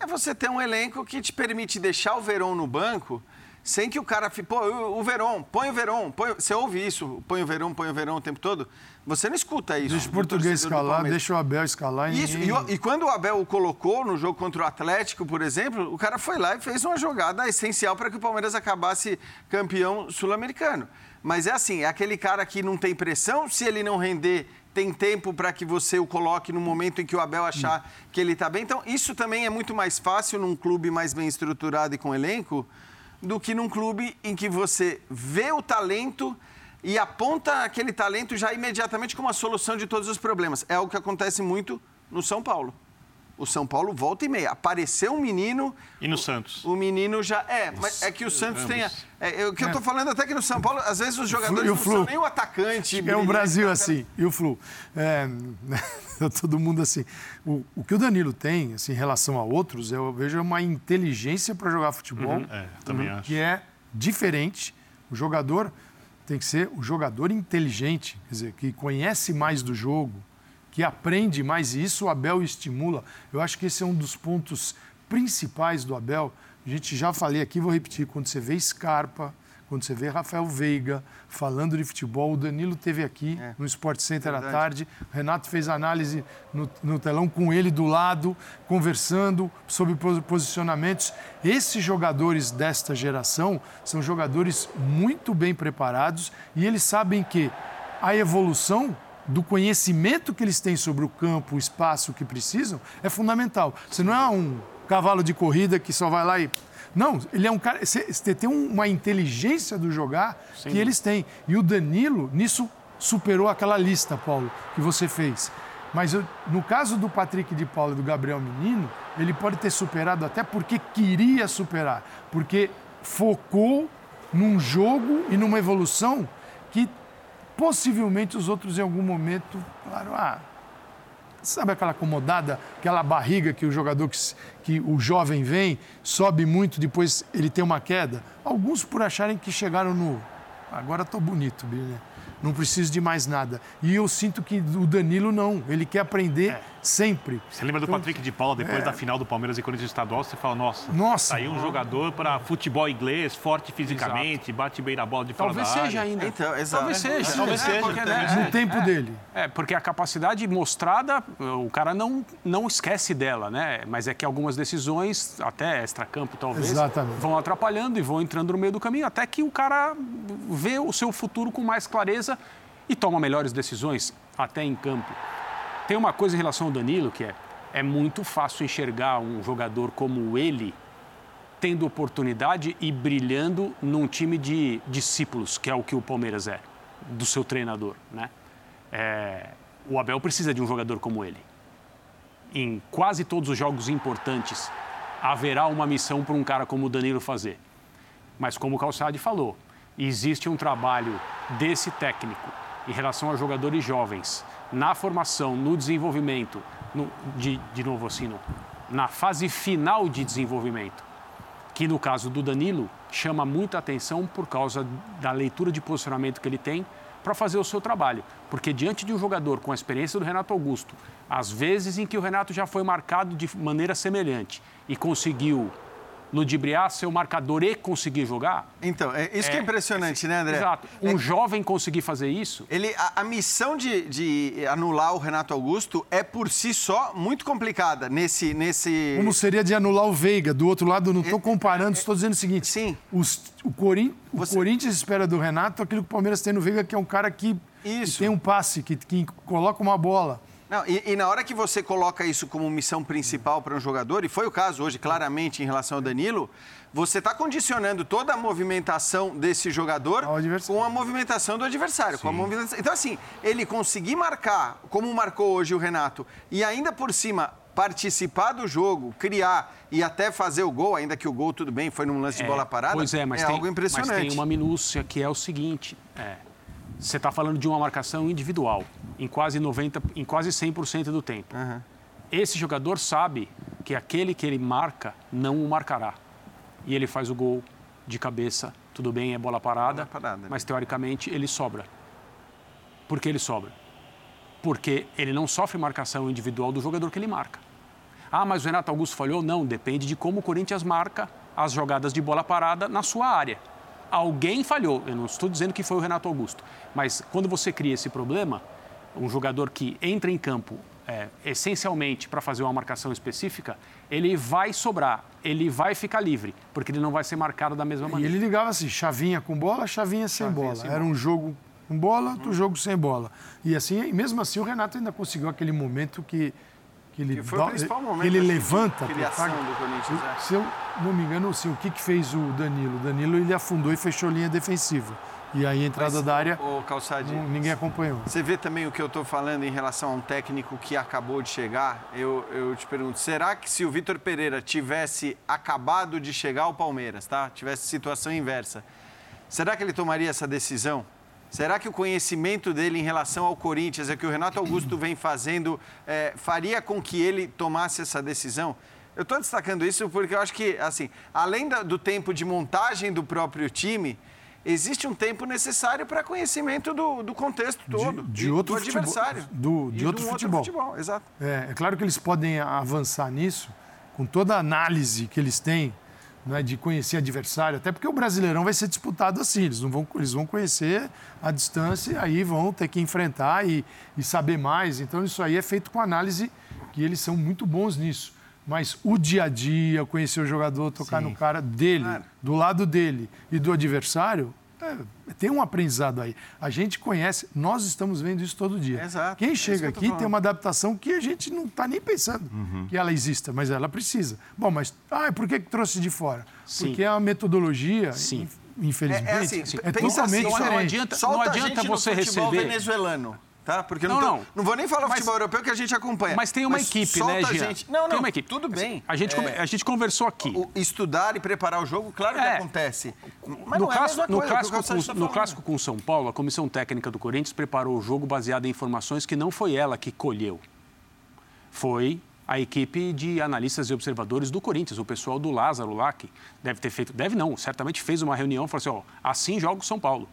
É você ter um elenco que te permite deixar o Verón no banco sem que o cara fique, pô, o Verón, põe o Verón, põe... você ouve isso, põe o Verón, põe o Verón o tempo todo? Você não escuta isso. Deixa o português escalar, deixa o Abel escalar e Isso, e, e quando o Abel o colocou no jogo contra o Atlético, por exemplo, o cara foi lá e fez uma jogada essencial para que o Palmeiras acabasse campeão sul-americano. Mas é assim, é aquele cara que não tem pressão, se ele não render, tem tempo para que você o coloque no momento em que o Abel achar que ele está bem. Então, isso também é muito mais fácil num clube mais bem estruturado e com elenco do que num clube em que você vê o talento e aponta aquele talento já imediatamente como a solução de todos os problemas. É algo que acontece muito no São Paulo. O São Paulo volta e meia. Apareceu um menino, E no Santos? o menino já. É, mas é que o Santos tem. É, é, o que eu tô falando até que no São Paulo, às vezes os jogadores E o não Flu? são nem o atacante. É o Brasil tá? assim, e o Flu. É, (laughs) todo mundo assim. O, o que o Danilo tem, assim, em relação a outros, eu vejo uma inteligência para jogar futebol É, também acho. que é diferente. O jogador tem que ser o jogador inteligente, quer dizer, que conhece mais do jogo, que aprende mais, e isso o Abel estimula. Eu acho que esse é um dos pontos principais do Abel. A gente já falei aqui, vou repetir, quando você vê Scarpa, quando você vê Rafael Veiga falando de futebol, o Danilo teve aqui no Sport Center à tarde, o Renato fez análise no, no telão com ele do lado, conversando sobre pos- posicionamentos. Esses jogadores desta geração são jogadores muito bem preparados e eles sabem que a evolução do conhecimento que eles têm sobre o campo, o espaço que precisam, é fundamental. Você não é um cavalo de corrida que só vai lá e. Não, ele é um cara. Você tem uma inteligência do jogar que eles têm. E o Danilo, nisso, superou aquela lista, Paulo, que você fez. Mas eu, no caso do Patrick de Paula e do Gabriel Menino, ele pode ter superado até porque queria superar. Porque focou num jogo e numa evolução que possivelmente os outros em algum momento falaram, ah, sabe aquela acomodada, aquela barriga que o jogador, que, que o jovem vem, sobe muito, depois ele tem uma queda? Alguns por acharem que chegaram no, agora estou bonito, né? não preciso de mais nada. E eu sinto que o Danilo não, ele quer aprender é. Sempre. Você lembra do então, Patrick de Paula, depois é. da final do Palmeiras e Corinthians estadual, você fala, nossa, nossa aí um jogador para futebol inglês, forte fisicamente, exato. bate bem na bola de fora Talvez seja ainda. Então, exato. Talvez seja. É, talvez seja. Porque, né, no tempo dele. É, porque a capacidade mostrada, o cara não, não esquece dela, né? Mas é que algumas decisões, até extracampo talvez, Exatamente. vão atrapalhando e vão entrando no meio do caminho, até que o cara vê o seu futuro com mais clareza e toma melhores decisões até em campo. Tem uma coisa em relação ao Danilo que é é muito fácil enxergar um jogador como ele tendo oportunidade e brilhando num time de discípulos, que é o que o Palmeiras é, do seu treinador, né? É, o Abel precisa de um jogador como ele. Em quase todos os jogos importantes haverá uma missão para um cara como o Danilo fazer. Mas como o Calçade falou, existe um trabalho desse técnico em relação a jogadores jovens, na formação, no desenvolvimento, no, de, de novo assim, no, na fase final de desenvolvimento, que no caso do Danilo chama muita atenção por causa da leitura de posicionamento que ele tem para fazer o seu trabalho. Porque diante de um jogador com a experiência do Renato Augusto, às vezes em que o Renato já foi marcado de maneira semelhante e conseguiu ludibriar seu marcador e conseguir jogar. Então, é isso é, que é impressionante, né, André? Exato. Um é, jovem conseguir fazer isso. Ele, a, a missão de, de, anular o Renato Augusto é por si só muito complicada nesse. nesse... Como seria de anular o Veiga? Do outro lado, não estou é, comparando, estou dizendo o seguinte: sim. Os, o, Corin, Você... o Corinthians espera do Renato aquilo que o Palmeiras tem no Veiga, que é um cara que, que tem um passe, que, que coloca uma bola. Não, e, e, na hora que você coloca isso como missão principal para um jogador, e foi o caso hoje, claramente, em relação ao Danilo, você está condicionando toda a movimentação desse jogador com a movimentação do adversário. Com a movimentação... Então, assim, ele conseguir marcar, como marcou hoje o Renato, e ainda por cima participar do jogo, criar e até fazer o gol, ainda que o gol, tudo bem, foi num lance de é, bola parada, pois é, mas é tem, algo impressionante. Mas tem uma minúcia que é o seguinte, é, você está falando de uma marcação individual em quase 90, em quase 100% do tempo. Uhum. Esse jogador sabe que aquele que ele marca não o marcará. E ele faz o gol de cabeça, tudo bem, é bola parada, bola parada né? mas teoricamente ele sobra. Por que ele sobra? Porque ele não sofre marcação individual do jogador que ele marca. Ah, mas o Renato Augusto falhou? Não, depende de como o Corinthians marca as jogadas de bola parada na sua área. Alguém falhou, eu não estou dizendo que foi o Renato Augusto, mas quando você cria esse problema, um jogador que entra em campo é, essencialmente para fazer uma marcação específica, ele vai sobrar, ele vai ficar livre, porque ele não vai ser marcado da mesma maneira. E ele ligava assim, chavinha com bola, chavinha sem chavinha bola. Sem Era bola. um jogo com bola, outro hum. jogo sem bola. E assim, mesmo assim, o Renato ainda conseguiu aquele momento que, que ele, que foi o principal momento, ele levanta. Criação do Corinthians. É. Se eu não me engano, assim, o que, que fez o Danilo? O Danilo ele afundou e fechou a linha defensiva. E aí a entrada Mas, da área, o Calçade, não, ninguém acompanhou. Você vê também o que eu estou falando em relação a um técnico que acabou de chegar? Eu, eu te pergunto, será que se o Vitor Pereira tivesse acabado de chegar ao Palmeiras, tá? tivesse situação inversa, será que ele tomaria essa decisão? Será que o conhecimento dele em relação ao Corinthians, é que o Renato Augusto vem fazendo, é, faria com que ele tomasse essa decisão? Eu estou destacando isso porque eu acho que, assim, além do tempo de montagem do próprio time, existe um tempo necessário para conhecimento do, do contexto todo, de, de outro do adversário. Do, de outro, futebol. outro futebol. Exato. É, é, claro que eles podem avançar nisso com toda a análise que eles têm né, de conhecer adversário, até porque o Brasileirão vai ser disputado assim, eles, não vão, eles vão conhecer a distância e aí vão ter que enfrentar e, e saber mais. Então, isso aí é feito com análise que eles são muito bons nisso. Mas o dia a dia, conhecer o jogador, tocar Sim. no cara dele, claro. do lado dele e do adversário, é, tem um aprendizado aí. A gente conhece, nós estamos vendo isso todo dia. Exato. Quem é chega é que aqui tem uma adaptação que a gente não está nem pensando uhum. que ela exista, mas ela precisa. Bom, mas ah, por que, que trouxe de fora? Sim. Porque a metodologia, Sim. infelizmente, é, é, assim, é totalmente assim, diferente. Não adianta, não adianta você receber... venezuelano tá? Porque não, não, tô, não. vou nem falar mas, futebol europeu que a gente acompanha. Mas tem uma mas equipe, né, Jean? Gente... Não, não, tem uma equipe. tudo bem. A gente, é... a gente conversou aqui. O, estudar e preparar o jogo, claro que é. acontece. Mas no, clássico, no, clássico, com, tá no clássico com São Paulo, a comissão técnica do Corinthians preparou o jogo baseado em informações que não foi ela que colheu. Foi a equipe de analistas e observadores do Corinthians, o pessoal do Lázaro lá, que deve ter feito, deve não, certamente fez uma reunião e falou assim, ó, assim joga o São Paulo.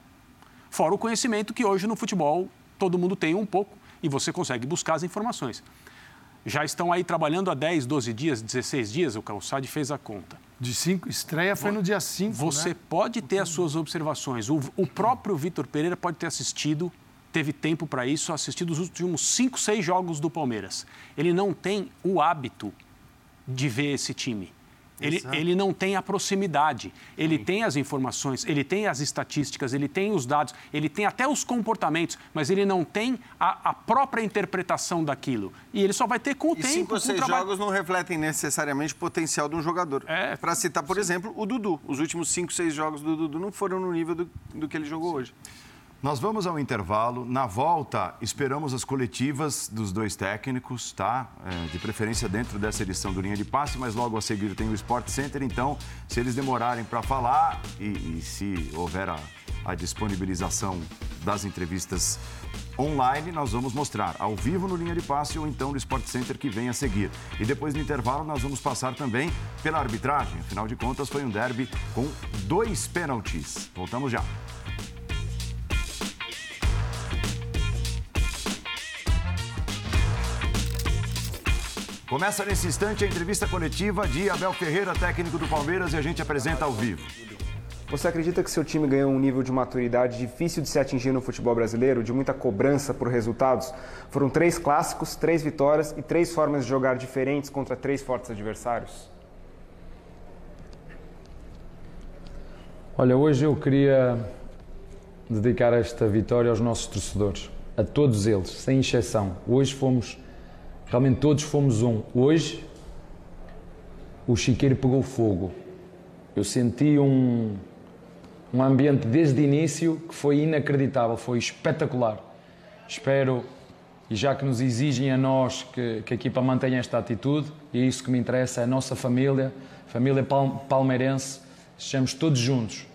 Fora o conhecimento que hoje no futebol todo mundo tem um pouco e você consegue buscar as informações. Já estão aí trabalhando há 10, 12 dias, 16 dias, o Calçade fez a conta. De cinco, estreia foi no dia 5. Você né? pode ter as suas observações. O, o próprio Vitor Pereira pode ter assistido, teve tempo para isso, assistido os últimos 5, 6 jogos do Palmeiras. Ele não tem o hábito de ver esse time. Ele, ele não tem a proximidade, ele Sim. tem as informações, ele tem as estatísticas, ele tem os dados, ele tem até os comportamentos, mas ele não tem a, a própria interpretação daquilo. E ele só vai ter com o e tempo. Cinco ou seis trabalho... jogos não refletem necessariamente o potencial de um jogador. É. Para citar, por Sim. exemplo, o Dudu. Os últimos cinco, seis jogos do Dudu não foram no nível do, do que ele jogou Sim. hoje. Nós vamos ao intervalo. Na volta, esperamos as coletivas dos dois técnicos, tá? É, de preferência dentro dessa edição do Linha de Passe, mas logo a seguir tem o Sport Center. Então, se eles demorarem para falar e, e, se houver a, a disponibilização das entrevistas online, nós vamos mostrar ao vivo no Linha de Passe ou então no Sport Center que vem a seguir. E depois do intervalo nós vamos passar também pela arbitragem. Afinal de contas, foi um derby com dois pênaltis. Voltamos já. Começa nesse instante a entrevista coletiva de Abel Ferreira, técnico do Palmeiras, e a gente apresenta ao vivo. Você acredita que seu time ganhou um nível de maturidade difícil de se atingir no futebol brasileiro, de muita cobrança por resultados? Foram três clássicos, três vitórias e três formas de jogar diferentes contra três fortes adversários? Olha, hoje eu queria dedicar esta vitória aos nossos torcedores, a todos eles, sem exceção. Hoje fomos Realmente todos fomos um. Hoje, o chiqueiro pegou fogo. Eu senti um, um ambiente desde o início que foi inacreditável, foi espetacular. Espero, e já que nos exigem a nós que, que a equipa mantenha esta atitude, e é isso que me interessa, a nossa família, família palmeirense, estejamos todos juntos.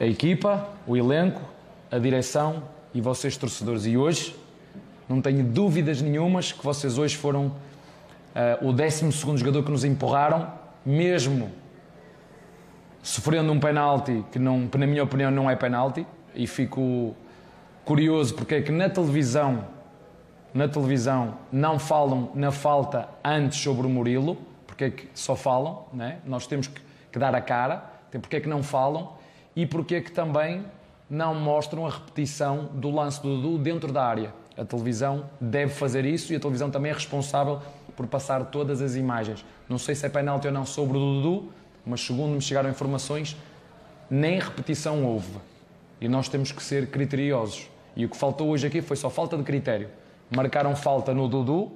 A equipa, o elenco, a direção e vocês torcedores. E hoje não tenho dúvidas nenhumas que vocês hoje foram uh, o 12 jogador que nos empurraram, mesmo sofrendo um penalti que, não, que, na minha opinião, não é penalti. E fico curioso porque é que na televisão, na televisão não falam na falta antes sobre o Murilo, porque é que só falam, né? nós temos que, que dar a cara, porque é que não falam e porque é que também não mostram a repetição do lance do Dudu dentro da área. A televisão deve fazer isso e a televisão também é responsável por passar todas as imagens. Não sei se é penalti ou não sobre o Dudu, mas segundo me chegaram informações, nem repetição houve. E nós temos que ser criteriosos. E o que faltou hoje aqui foi só falta de critério. Marcaram falta no Dudu,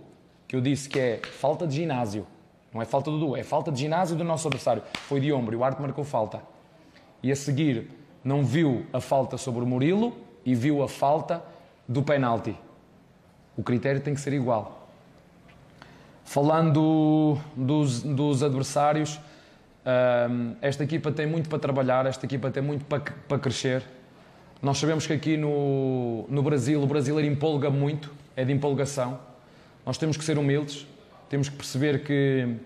que eu disse que é falta de ginásio. Não é falta do Dudu, é falta de ginásio do nosso adversário. Foi de ombro e o Arte marcou falta. E a seguir não viu a falta sobre o Murilo e viu a falta do penalti. O critério tem que ser igual. Falando dos, dos adversários, esta equipa tem muito para trabalhar, esta equipa tem muito para, para crescer. Nós sabemos que aqui no, no Brasil, o brasileiro empolga muito, é de empolgação. Nós temos que ser humildes, temos que perceber que,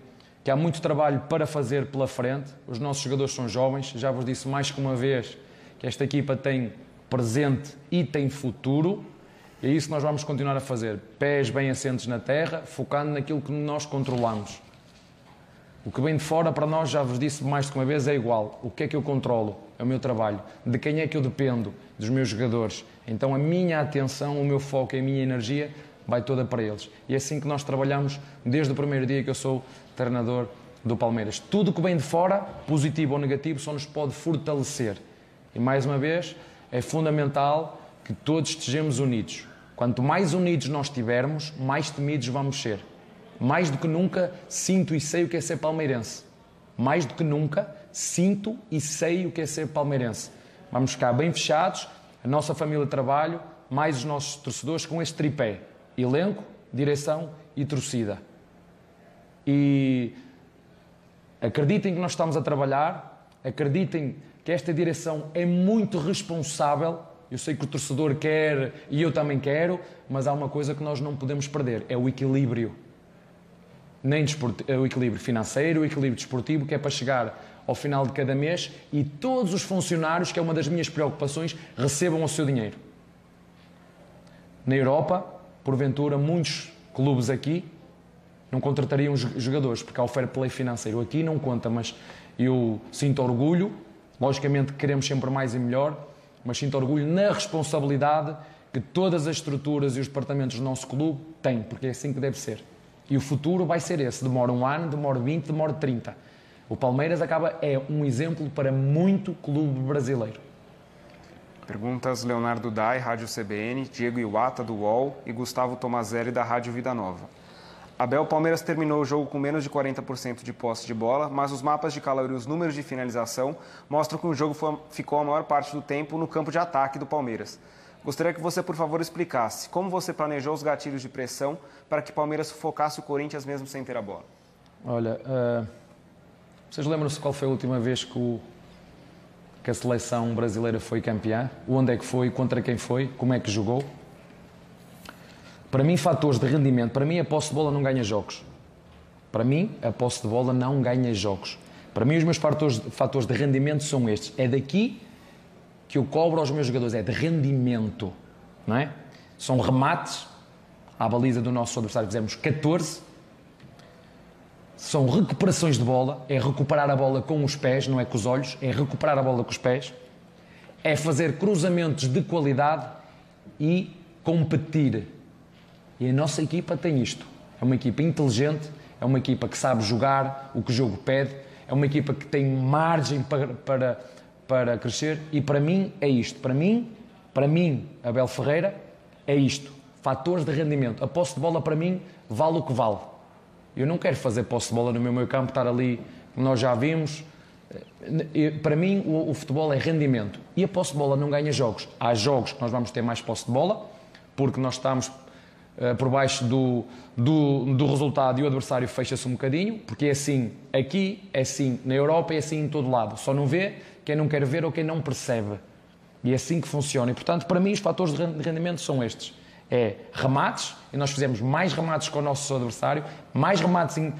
que há muito trabalho para fazer pela frente. Os nossos jogadores são jovens, já vos disse mais que uma vez que esta equipa tem presente e tem futuro. E é isso que nós vamos continuar a fazer. Pés bem assentes na terra, focando naquilo que nós controlamos. O que vem de fora, para nós, já vos disse mais de uma vez, é igual. O que é que eu controlo? É o meu trabalho. De quem é que eu dependo? Dos meus jogadores. Então a minha atenção, o meu foco, a minha energia vai toda para eles. E é assim que nós trabalhamos desde o primeiro dia que eu sou treinador do Palmeiras. Tudo que vem de fora, positivo ou negativo, só nos pode fortalecer. E mais uma vez, é fundamental que todos estejamos unidos. Quanto mais unidos nós estivermos, mais temidos vamos ser. Mais do que nunca sinto e sei o que é ser palmeirense. Mais do que nunca sinto e sei o que é ser palmeirense. Vamos ficar bem fechados, a nossa família de trabalho, mais os nossos torcedores com este tripé: elenco, direção e torcida. E acreditem que nós estamos a trabalhar, acreditem que esta direção é muito responsável. Eu sei que o torcedor quer e eu também quero, mas há uma coisa que nós não podemos perder: é o equilíbrio. Nem é o equilíbrio financeiro, o equilíbrio desportivo, que é para chegar ao final de cada mês e todos os funcionários, que é uma das minhas preocupações, recebam o seu dinheiro. Na Europa, porventura, muitos clubes aqui não contratariam jogadores, porque há o fair play financeiro. Aqui não conta, mas eu sinto orgulho, logicamente queremos sempre mais e melhor, mas sinto orgulho na responsabilidade que todas as estruturas e os departamentos do nosso clube têm, porque é assim que deve ser. E o futuro vai ser esse: demora um ano, demora 20, demora 30. O Palmeiras acaba é um exemplo para muito clube brasileiro. Perguntas Leonardo Dai, Rádio CBN, Diego Iwata, do UOL e Gustavo Tomazelli, da Rádio Vida Nova. Abel Palmeiras terminou o jogo com menos de 40% de posse de bola, mas os mapas de calor e os números de finalização mostram que o jogo foi, ficou a maior parte do tempo no campo de ataque do Palmeiras. Gostaria que você, por favor, explicasse como você planejou os gatilhos de pressão para que o Palmeiras sufocasse o Corinthians mesmo sem ter a bola. Olha, uh vocês lembram-se qual foi a última vez que, o, que a seleção brasileira foi campeã? Onde é que foi? Contra quem foi? Como é que jogou? Para mim, fatores de rendimento. Para mim, a posse de bola não ganha jogos. Para mim, a posse de bola não ganha jogos. Para mim, os meus fatores, fatores de rendimento são estes. É daqui que eu cobro aos meus jogadores. É de rendimento. Não é? São remates. À baliza do nosso adversário fizemos 14 são recuperações de bola, é recuperar a bola com os pés, não é com os olhos, é recuperar a bola com os pés, é fazer cruzamentos de qualidade e competir. E a nossa equipa tem isto. É uma equipa inteligente, é uma equipa que sabe jogar o que o jogo pede, é uma equipa que tem margem para, para, para crescer e para mim é isto. Para mim, para mim, Abel Ferreira, é isto. Fatores de rendimento. A posse de bola para mim vale o que vale. Eu não quero fazer posse de bola no meu meio campo, estar ali, nós já vimos. Para mim, o, futebol é rendimento. E a posse de bola não ganha jogos. Há jogos que nós vamos ter mais posse de bola, porque nós estamos por baixo do, do, do, resultado e o adversário fecha-se um bocadinho, porque é assim aqui, é assim na Europa, é assim em todo lado. Só não vê quem não quer ver ou quem não percebe. E é assim que funciona. E, portanto, para mim, os fatores de rendimento são estes é remates, e nós fizemos mais remates com o nosso adversário, mais remates uh,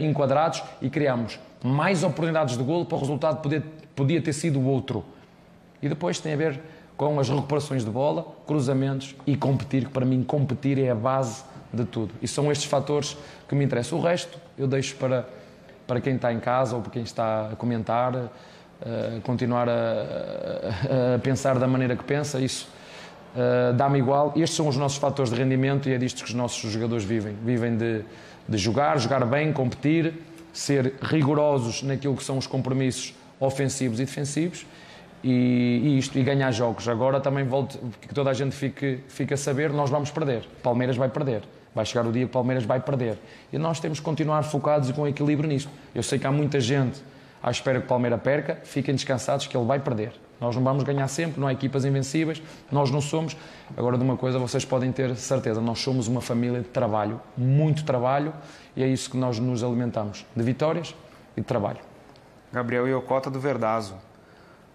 enquadrados e criamos mais oportunidades de golo para o resultado poder, podia ter sido outro. E depois tem a ver com as recuperações de bola, cruzamentos e competir, que para mim competir é a base de tudo. E são estes fatores que me interessam. O resto eu deixo para, para quem está em casa ou para quem está a comentar, uh, continuar a, a, pensar da maneira que pensa. Isso uh, dá-me igual. Estes são os nossos fatores de rendimento e é disto que os nossos jogadores vivem. Vivem de, de jogar, jogar bem, competir, ser rigorosos naquilo que são os compromissos ofensivos e defensivos e, e, isto, e ganhar jogos. Agora também volto, que toda a gente fique, fique a saber, nós vamos perder. Palmeiras vai perder. Vai chegar o dia que Palmeiras vai perder. E nós temos que continuar focados e com equilíbrio nisso. Eu sei que há muita gente à espera que Palmeiras perca, fiquem descansados que ele vai perder. Nós não vamos ganhar sempre, não há equipas invencíveis, nós não somos. Agora, de uma coisa vocês podem ter certeza, nós somos uma família de trabalho, muito trabalho, e é isso que nós nos alimentamos, de vitórias e de trabalho. Gabriel Iocota do Verdazo.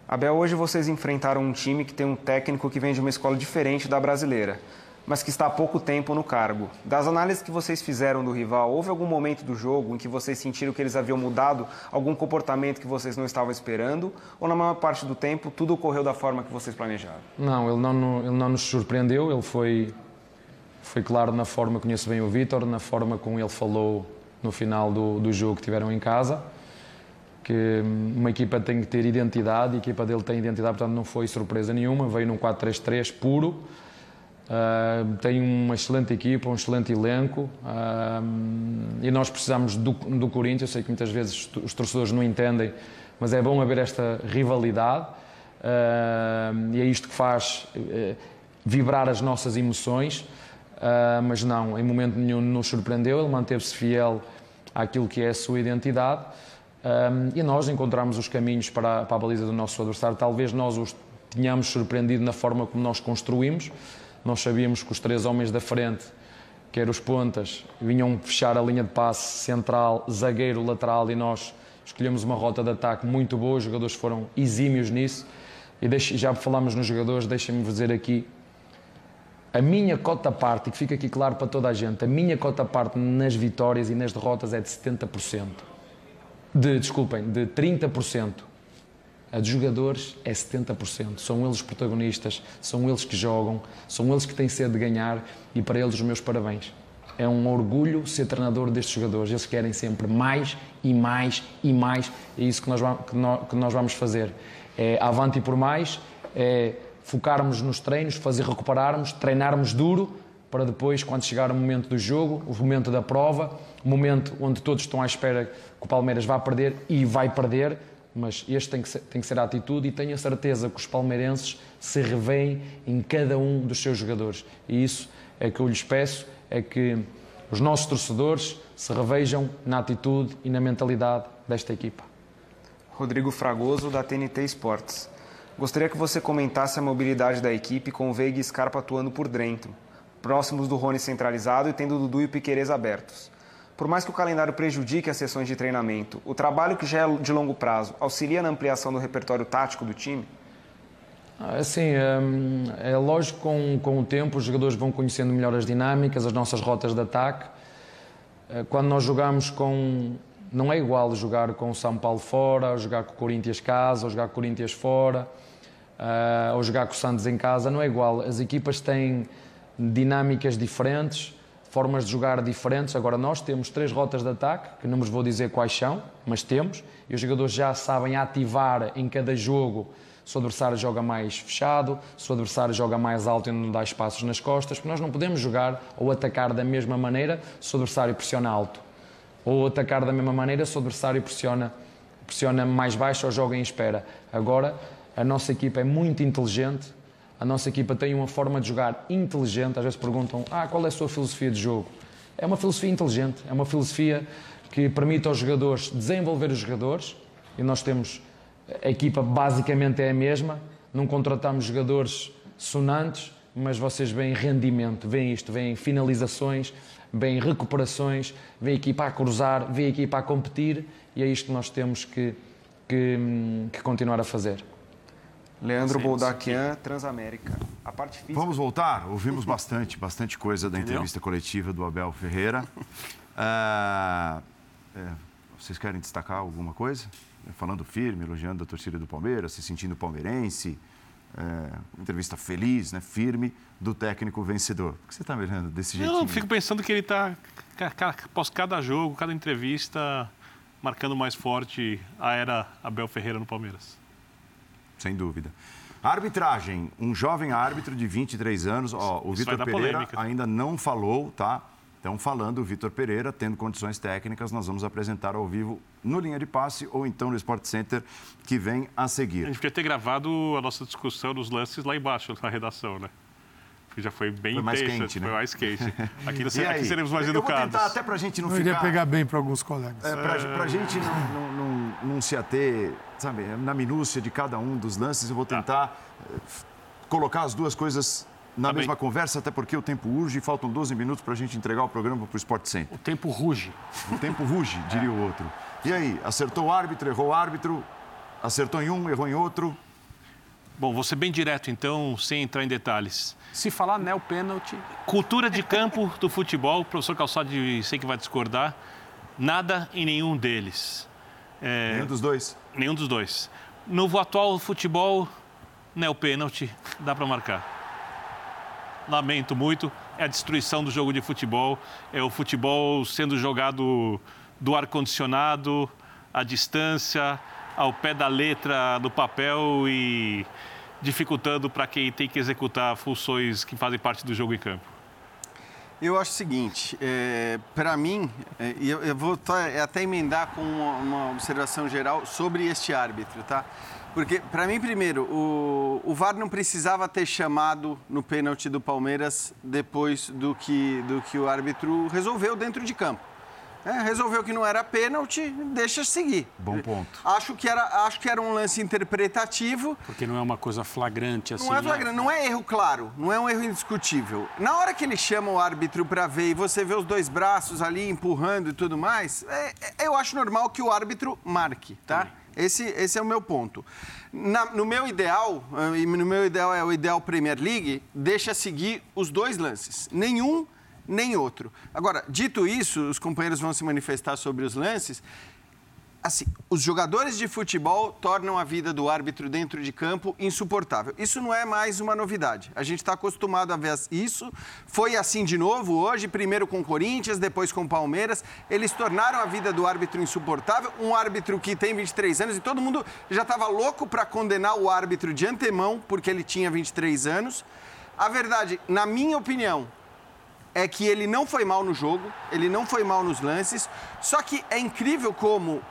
Abel, hoje vocês enfrentaram um time que tem um técnico que vem de uma escola diferente da brasileira mas que está há pouco tempo no cargo. Das análises que vocês fizeram do rival, houve algum momento do jogo em que vocês sentiram que eles haviam mudado algum comportamento que vocês não estavam esperando? Ou na maior parte do tempo tudo ocorreu da forma que vocês planejaram? Não, ele não, ele não nos surpreendeu, ele foi, foi claro na forma, conheço bem o Vítor, na forma como ele falou no final do, do jogo que tiveram em casa que uma equipa tem que ter identidade, a equipa dele tem identidade, portanto não foi surpresa nenhuma, veio num 4-3-3 puro, Uh, tem uma excelente equipa, um excelente elenco. Uh, e nós precisamos do, do Corinthians. Eu sei que muitas vezes os torcedores não entendem, mas é bom haver esta rivalidade. Uh, e é isto que faz eh, vibrar as nossas emoções. mas não, em momento nenhum nos surpreendeu, ele manteve-se fiel àquilo que é a sua identidade e nós encontramos os caminhos para, para a baliza do nosso adversário. Talvez nós os tínhamos surpreendido na forma como nós construímos. Nós sabíamos que os três homens da frente, que eram os pontas, vinham fechar a linha de passe central, zagueiro, lateral e nós escolhemos uma rota de ataque muito boa. Os jogadores foram exímios nisso. E deixe, já falámos nos jogadores, deixem-me dizer aqui a minha cota parte, e que fica aqui claro para toda a gente, a minha cota parte nas vitórias e nas derrotas é de 70%. De, desculpem, de 30%. A dos jogadores é 70%. São eles protagonistas, são eles que jogam, são eles que têm sede de ganhar e para eles os meus parabéns. É um orgulho ser treinador destes jogadores. Eles querem sempre mais e mais e mais. É isso que nós, que nós vamos fazer. É avante e por mais, é focarmos nos treinos, fazer recuperarmos, treinarmos duro para depois, quando chegar o momento do jogo, o momento da prova, o momento onde todos estão à espera que o Palmeiras vá perder e vai perder, mas este tem que ser, tem que ser a atitude e tenho a certeza que os palmeirenses se revêem em cada um dos seus jogadores. E isso é que eu lhes peço, é que os nossos torcedores se revejam na atitude e na mentalidade desta equipa. Rodrigo Fragoso, da TNT Esportes. Gostaria que você comentasse a mobilidade da equipe com Veiga e Scarpa atuando por dentro, próximos do Rony centralizado e tendo Dudu e o Piquerez abertos. Por mais que o calendário prejudique as sessões de treinamento, o trabalho que já é de longo prazo auxilia na ampliação do repertório tático do time? Assim, é lógico que com, com o tempo os jogadores vão conhecendo melhor as dinâmicas, as nossas rotas de ataque. Eh, quando nós jogamos com. Não é igual jogar com o São Paulo fora, ou jogar com o Corinthians casa, ou jogar com o Corinthians fora uh, ou jogar com o Santos em casa, não é igual. As equipas têm dinâmicas diferentes, formas de jogar diferentes. Agora, nós temos três rotas de ataque, que não vos vou dizer quais são, mas temos, e os jogadores já sabem ativar em cada jogo se o adversário joga mais fechado, se o adversário joga mais alto e não dá espaços nas costas, porque nós não podemos jogar ou atacar da mesma maneira se o adversário pressiona alto, ou atacar da mesma maneira se o adversário pressiona, pressiona mais baixo ou joga em espera. Agora, a nossa equipa é muito inteligente, a nossa equipa tem uma forma de jogar inteligente. Às vezes perguntam: ah, qual é a sua filosofia de jogo? É uma filosofia inteligente, é uma filosofia que permite aos jogadores desenvolver os jogadores e nós temos. A equipa basicamente é a mesma, não contratamos jogadores sonantes, mas vocês veem rendimento, veem isto, veem finalizações, veem recuperações, veem a equipa a cruzar, veem a equipa a competir e é isto que nós temos que, que, que continuar a fazer. Leandro Boldaquian, Transamérica. A parte física... Vamos voltar? Ouvimos bastante, bastante coisa da entrevista coletiva do Abel Ferreira. (laughs) Ah, é, vocês querem destacar alguma coisa? Falando firme, elogiando a torcida do Palmeiras, se sentindo palmeirense. É, entrevista feliz, né, firme, do técnico vencedor. Por que você está me olhando desse jeito? Eu fico pensando que ele está, após cada jogo, cada entrevista, marcando mais forte a era Abel Ferreira no Palmeiras sem dúvida. Arbitragem, um jovem árbitro de 23 anos, ó, o Vitor Pereira polêmica. ainda não falou, tá? Estão falando o Vitor Pereira, tendo condições técnicas, nós vamos apresentar ao vivo no Linha de Passe ou então no Sport Center que vem a seguir. A gente podia ter gravado a nossa discussão dos lances lá embaixo na redação, né? Que já foi bem foi mais intensa, quente, né? foi mais quente. (laughs) Aqui, aqui seremos mais educados. Eu vou tentar até para a gente não Eu ficar... iria pegar bem para alguns colegas. É, para a gente não, não, não, não, se ater, sabe, na minúcia de cada um dos lances, eu vou tá. tentar tá. colocar as duas coisas na tá mesma bem. conversa, até porque o tempo urge e faltam 12 minutos para a gente entregar o programa para o Sport Center. O tempo ruge. O tempo ruge, diria o outro. E aí, acertou o árbitro, errou o árbitro, acertou em um, errou em outro. Bom, vou ser bem direto então, sem entrar em detalhes. Se falar neo pênalti. Cultura de campo (laughs) do futebol, o professor Calçado sei que vai discordar. Nada em nenhum deles. É... Nenhum dos dois? Nenhum dos dois. No atual futebol, neo pênalti, dá para marcar. Lamento muito, é a destruição do jogo de futebol, é o futebol sendo jogado do ar-condicionado, à distância, ao pé da letra do papel e dificultando para quem tem que executar funções que fazem parte do jogo em campo? Eu acho o seguinte, é, para mim, é, eu, eu, vou é, até emendar com uma, uma, observação geral sobre este árbitro, tá? Porque, para mim, primeiro, o, o VAR não precisava ter chamado no pênalti do Palmeiras depois do que, do que o árbitro resolveu dentro de campo. É, resolveu que não era pênalti, deixa seguir. Bom ponto. Acho que era, acho que era um lance interpretativo. Porque não é uma coisa flagrante assim. Não é né? flagrante, não é erro claro, não é um erro indiscutível. Na hora que ele chama o árbitro para ver e você vê os dois braços ali empurrando e tudo mais, é- é- eu acho normal que o árbitro marque, tá? Esse, esse é o meu ponto. Na- no meu ideal, eh, e no meu ideal é o ideal Premier League, deixa seguir os dois lances. Nenhum, nem outro. Agora, dito isso, os companheiros vão se manifestar sobre os lances assim, os jogadores de futebol tornam a vida do árbitro dentro de campo insuportável. Isso não é mais uma novidade. A gente está acostumado a ver isso. Foi assim de novo hoje, primeiro com o Corinthians, depois com o Palmeiras. Eles tornaram a vida do árbitro insuportável. Um árbitro que tem 23 anos e todo mundo já estava louco para condenar o árbitro de antemão, porque ele tinha 23 anos. A verdade, na minha opinião, é que ele não foi mal no jogo, ele não foi mal nos lances, só que é incrível como,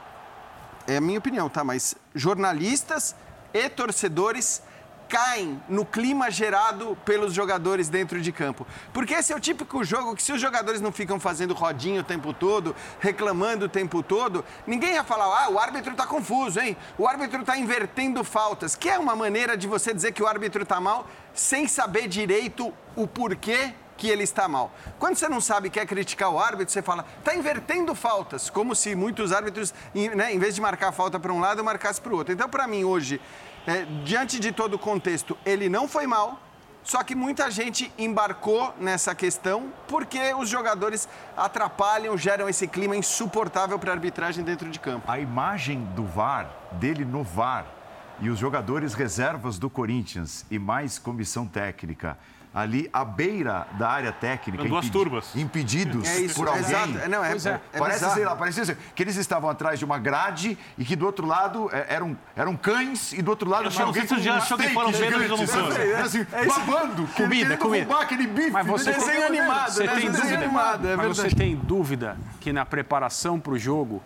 é a minha opinião, tá? Mas jornalistas e torcedores caem no clima gerado pelos jogadores dentro de campo. Porque esse é o típico jogo que se os jogadores não ficam fazendo rodinho o tempo todo, reclamando o tempo todo, ninguém ia falar, ah, o árbitro tá confuso, hein? O árbitro tá invertendo faltas, que é uma maneira de você dizer que o árbitro tá mal sem saber direito o porquê que ele está mal. Quando você não sabe quer criticar o árbitro, você fala, está invertendo faltas, como se muitos árbitros, né, em vez de marcar falta para um lado, marcasse para o outro. Então, para mim, hoje, é, diante de todo o contexto, ele não foi mal, só que muita gente embarcou nessa questão porque os jogadores atrapalham, geram esse clima insuportável para a arbitragem dentro de campo. A imagem do VAR, dele no VAR, e os jogadores reservas do Corinthians e mais comissão técnica, ali à beira da área técnica, duas turbas. impedidos É isso, por alguém. exato. É, Não, é, é. é Parece, bizarro. sei lá, parecia assim, que eles estavam atrás de uma grade e que do outro lado é, eram, eram cães e do outro lado tinha sei alguém com já um achou que steak gigante, não foram. É assim, babando, Comida, querendo comida. roubar aquele bife. Mas você-? Desenho animado, Você né? tem Desenho dúvida, animado, é mas você tem dúvida que na preparação para o jogo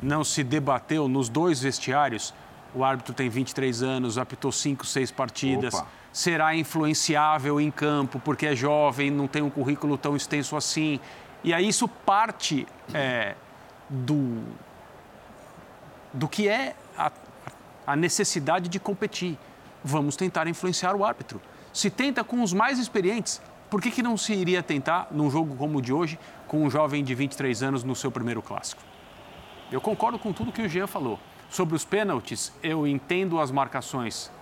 não se debateu nos dois vestiários? O árbitro tem 23 anos, apitou 5, 6 partidas. Opa. Será influenciável em campo porque é jovem, não tem um currículo tão extenso assim. E aí isso parte é, do, do que é a, a necessidade de competir. Vamos tentar influenciar o árbitro. Se tenta com os mais experientes, por que, que não se iria tentar, num jogo como o de hoje, com um jovem de 23 anos no seu primeiro clássico? Eu concordo com tudo que o Jean falou. Sobre os pênaltis, eu entendo as marcações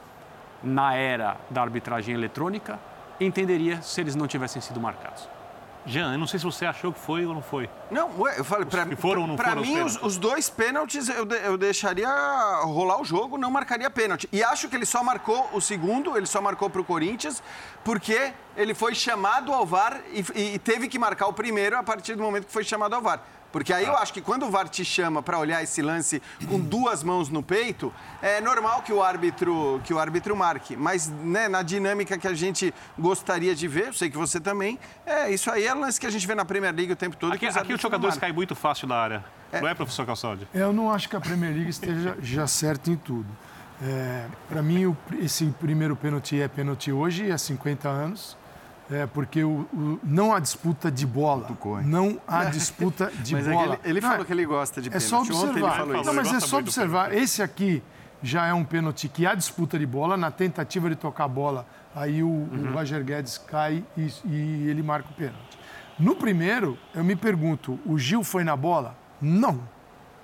na era da arbitragem eletrônica, entenderia se eles não tivessem sido marcados. Jean, eu não sei se você achou que foi ou não foi. Não, ué, eu falei, pra, que foram ou não pra foram os mim, os, dois pênaltis eu, de- eu deixaria rolar o jogo, não marcaria pênalti. E acho que ele só marcou o segundo, ele só marcou pro Corinthians, porque ele foi chamado ao VAR e, e teve que marcar o primeiro a partir do momento que foi chamado ao VAR. Porque aí eu acho que quando o VAR te chama para olhar esse lance com duas mãos no peito, é normal que o árbitro, que o árbitro marque. Mas né, na dinâmica que a gente gostaria de ver, eu sei que você também, é isso aí é lance que a gente vê na Premier League o tempo todo. Aqui, aqui os jogadores caem muito fácil da área. Não é, professor Calçade? Eu não acho que a Premier League esteja (laughs) já certa em tudo. Para mim, o- esse primeiro pênalti é pênalti hoje, há 50 anos, é, porque o, o- não há disputa de bola. Não há disputa (laughs) de Mas é bola. ele, ele Não, falou que ele gosta de É pênalti. só Ontem ele observar. Ele isso. Não, mas é só observar. Esse aqui já é um pênalti que há disputa de bola, na tentativa de tocar a bola, aí o, o Roger Guedes cai e, e ele marca o pênalti. No primeiro, eu me pergunto, o Gil foi na bola? Não.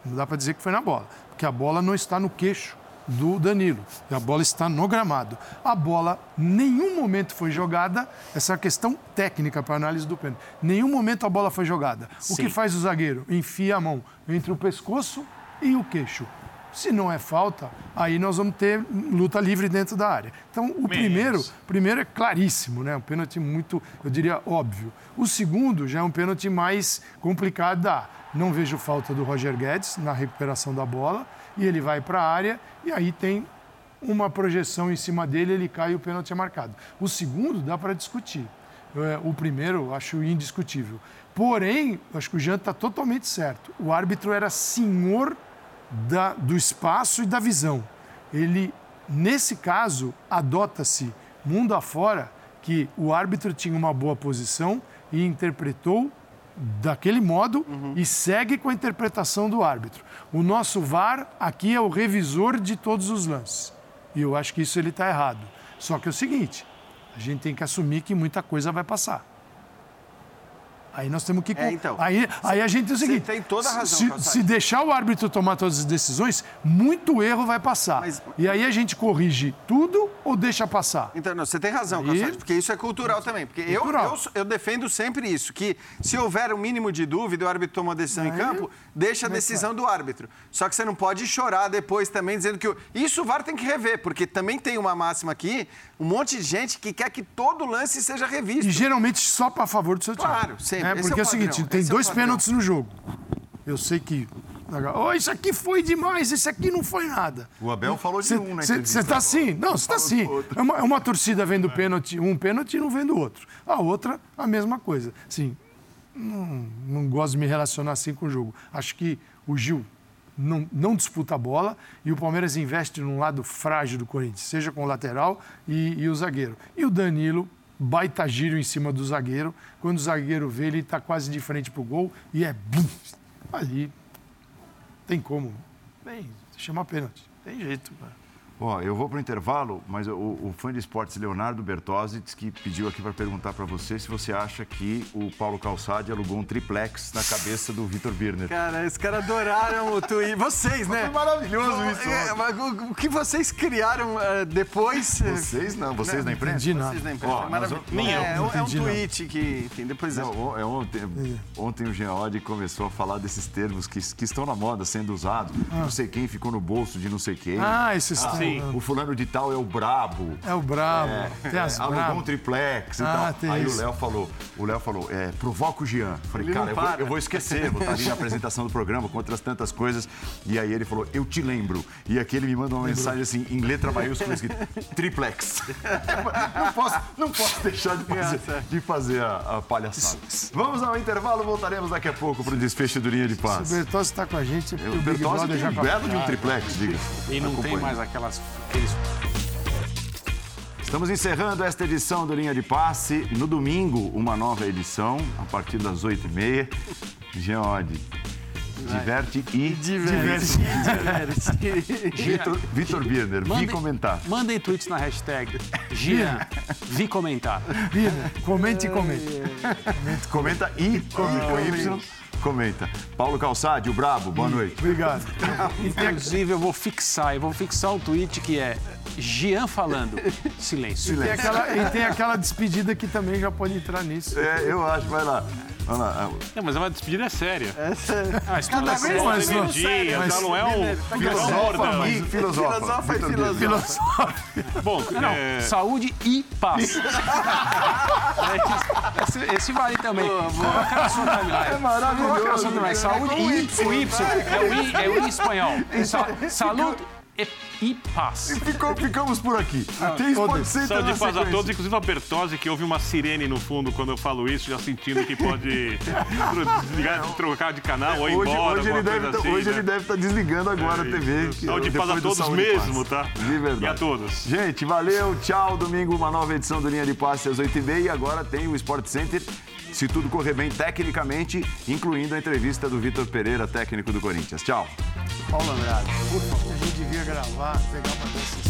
Não dá para dizer que foi na bola, porque a bola não está no queixo do Danilo. A bola está no gramado. A bola, nenhum momento foi jogada, essa é a questão técnica para análise do pênalti. Nenhum momento a bola foi jogada. O que faz o zagueiro? Enfia a mão entre o pescoço e o queixo. Se não é falta, aí nós vamos ter luta livre dentro da área. Então, o primeiro, primeiro é claríssimo, né? Um pênalti muito, eu diria, óbvio. O segundo já é um pênalti mais complicado. Não vejo falta do Roger Guedes na recuperação da bola e ele vai para a área e aí tem uma projeção em cima dele, ele cai e o pênalti é marcado. O segundo dá para discutir. É, O primeiro acho indiscutível. Porém, acho que o Jean está totalmente certo. O árbitro era senhor da- do espaço e da visão. Ele, nesse caso, adota-se mundo afora que o árbitro tinha uma boa posição e interpretou daquele modo e segue com a interpretação do árbitro. O nosso VAR aqui é o revisor de todos os lances. E eu acho que isso ele está errado. Só que é o seguinte, a gente tem que assumir que muita coisa vai passar. Aí nós temos que. É, então. aí, aí a gente tem o seguinte: tem toda a razão, se, se deixar o árbitro tomar todas as decisões, muito erro vai passar. Mas- E aí a gente corrige tudo ou deixa passar? Então, não, você tem razão, Calçade, porque isso é cultural também. Porque eu, Cultural. eu, eu defendo sempre isso, que se houver um mínimo de dúvida e o árbitro toma uma decisão em Aí- campo, deixa a decisão do árbitro. Só que você não pode chorar depois também dizendo que... Isso o VAR tem que rever, porque também tem uma máxima aqui, um monte de gente que quer que todo lance seja revisto. E geralmente só para favor do seu time. Claro, sempre. É, Esse porque é é o o seguinte, tem esse é o dois padrão. pênaltis no jogo. Eu sei que. Oh, isso aqui foi demais, esse aqui não foi nada. O Abel falou de um na Você está assim? Não, você está assim. É uma, é uma torcida vendo pênalti, um pênalti e não vendo outro. A outra, a mesma coisa. Assim, não, não gosto de me relacionar assim com o jogo. Acho que o Gil não, não disputa a bola e o Palmeiras investe num lado frágil do Corinthians, seja com o lateral e, e o zagueiro. E o Danilo, baita giro em cima do zagueiro. Quando o zagueiro vê, ele está quase de frente para o gol e é bum, ali. Tem como. Bem, chamar pênalti. Tem jeito, cara. Ó, eu vou pro intervalo, mas o, o fã de esportes Leonardo Bertozzi disse que pediu aqui para perguntar para você se você acha que o Paulo Calçade alugou um triplex na cabeça do Vitor Birner. Cara, os caras adoraram o Twitter. Vocês, né? Foi maravilhoso isso. É, mas o o que vocês criaram eh, depois... Vocês não, vocês da imprensa? Entendi nada. Vocês da imprensa. Ó, é maravilhoso. nós vamos- É, é um- é um tweet que, enfim, depois... Não, o- é ontem, ontem o Geode começou a falar desses termos que, que estão na moda sendo usados. Não sei quem ficou no bolso de não sei quem. Ah, esses sim. O fulano de tal é o brabo. É o brabo. tem as alugou um triplex e Ah, tal. tem Aí isso. o Léo falou, o Léo falou, é, provoca o Jean. Falei, Ele cara, eu vou, eu vou esquecer, vou estar ali na apresentação do programa com outras tantas coisas. E aí ele falou, eu te lembro. E aqui ele me manda uma mensagem assim, em letra maiúscula, escrito, triplex. (laughs) não, posso, não posso deixar de fazer, de fazer a, a palhaçada. Vamos ao intervalo, voltaremos daqui a pouco para o desfecho do Linha de O Paz. Bertossi está com a gente. porque O o Bertozzi já um belo de um triplex, diga. E não tem mais aquelas. Aqueles... Estamos encerrando esta edição do Linha de Passe. No domingo, uma nova edição, a partir das 8h30. Geode, diverte e (laughs) Diverte. Vitor, Vitor Birner, vi comentar. Mandem tweets na hashtag Gian, vi comentar. Bina, comente e comente. Comenta e, com Y, comenta. Paulo Calçade, o Brabo, boa noite. Obrigado. (laughs) Inclusive, eu vou fixar, eu vou fixar um tweet que é Gian falando. Silêncio. Tem aquela, e tem aquela despedida que também já pode entrar nisso. É, eu acho, vai lá. Vai lá. Não, mas é uma despedida séria. Ah, tudo Cada é energia, mas- tá? não é um... Filosofa e filosofa. Filosofa e filosofa. Bom, Não, é, saúde e paz. (laughs) esse, esse vale também. Sua timeline. É maravilhoso. Saúde e o Y. É o I, é o I em espanhol. (laughs) Sa, saúde e, e paz. Ficou- ficamos por aqui. Quem pode ser Saúde e paz a todos, inclusive a Bertozzi, que ouve uma sirene no fundo quando eu falo isso, já sentindo que pode (laughs) desligar, trocar de canal ou ir Hoje, embora, hoje, ele deve, tá- assim, hoje né? ele deve estar desligando agora a TV. que- Saúde e paz a todos e Paz. mesmo, tá? De verdade. E a todos. Gente, valeu, tchau. Domingo, uma nova edição do Linha de Passe às 8h30. E agora tem o Sport Center, se tudo correr bem tecnicamente, incluindo a entrevista do Vitor Pereira, técnico do Corinthians. Tchau. Paulo Andrade. Por favor, a gente devia gravar, pegar uma dessas.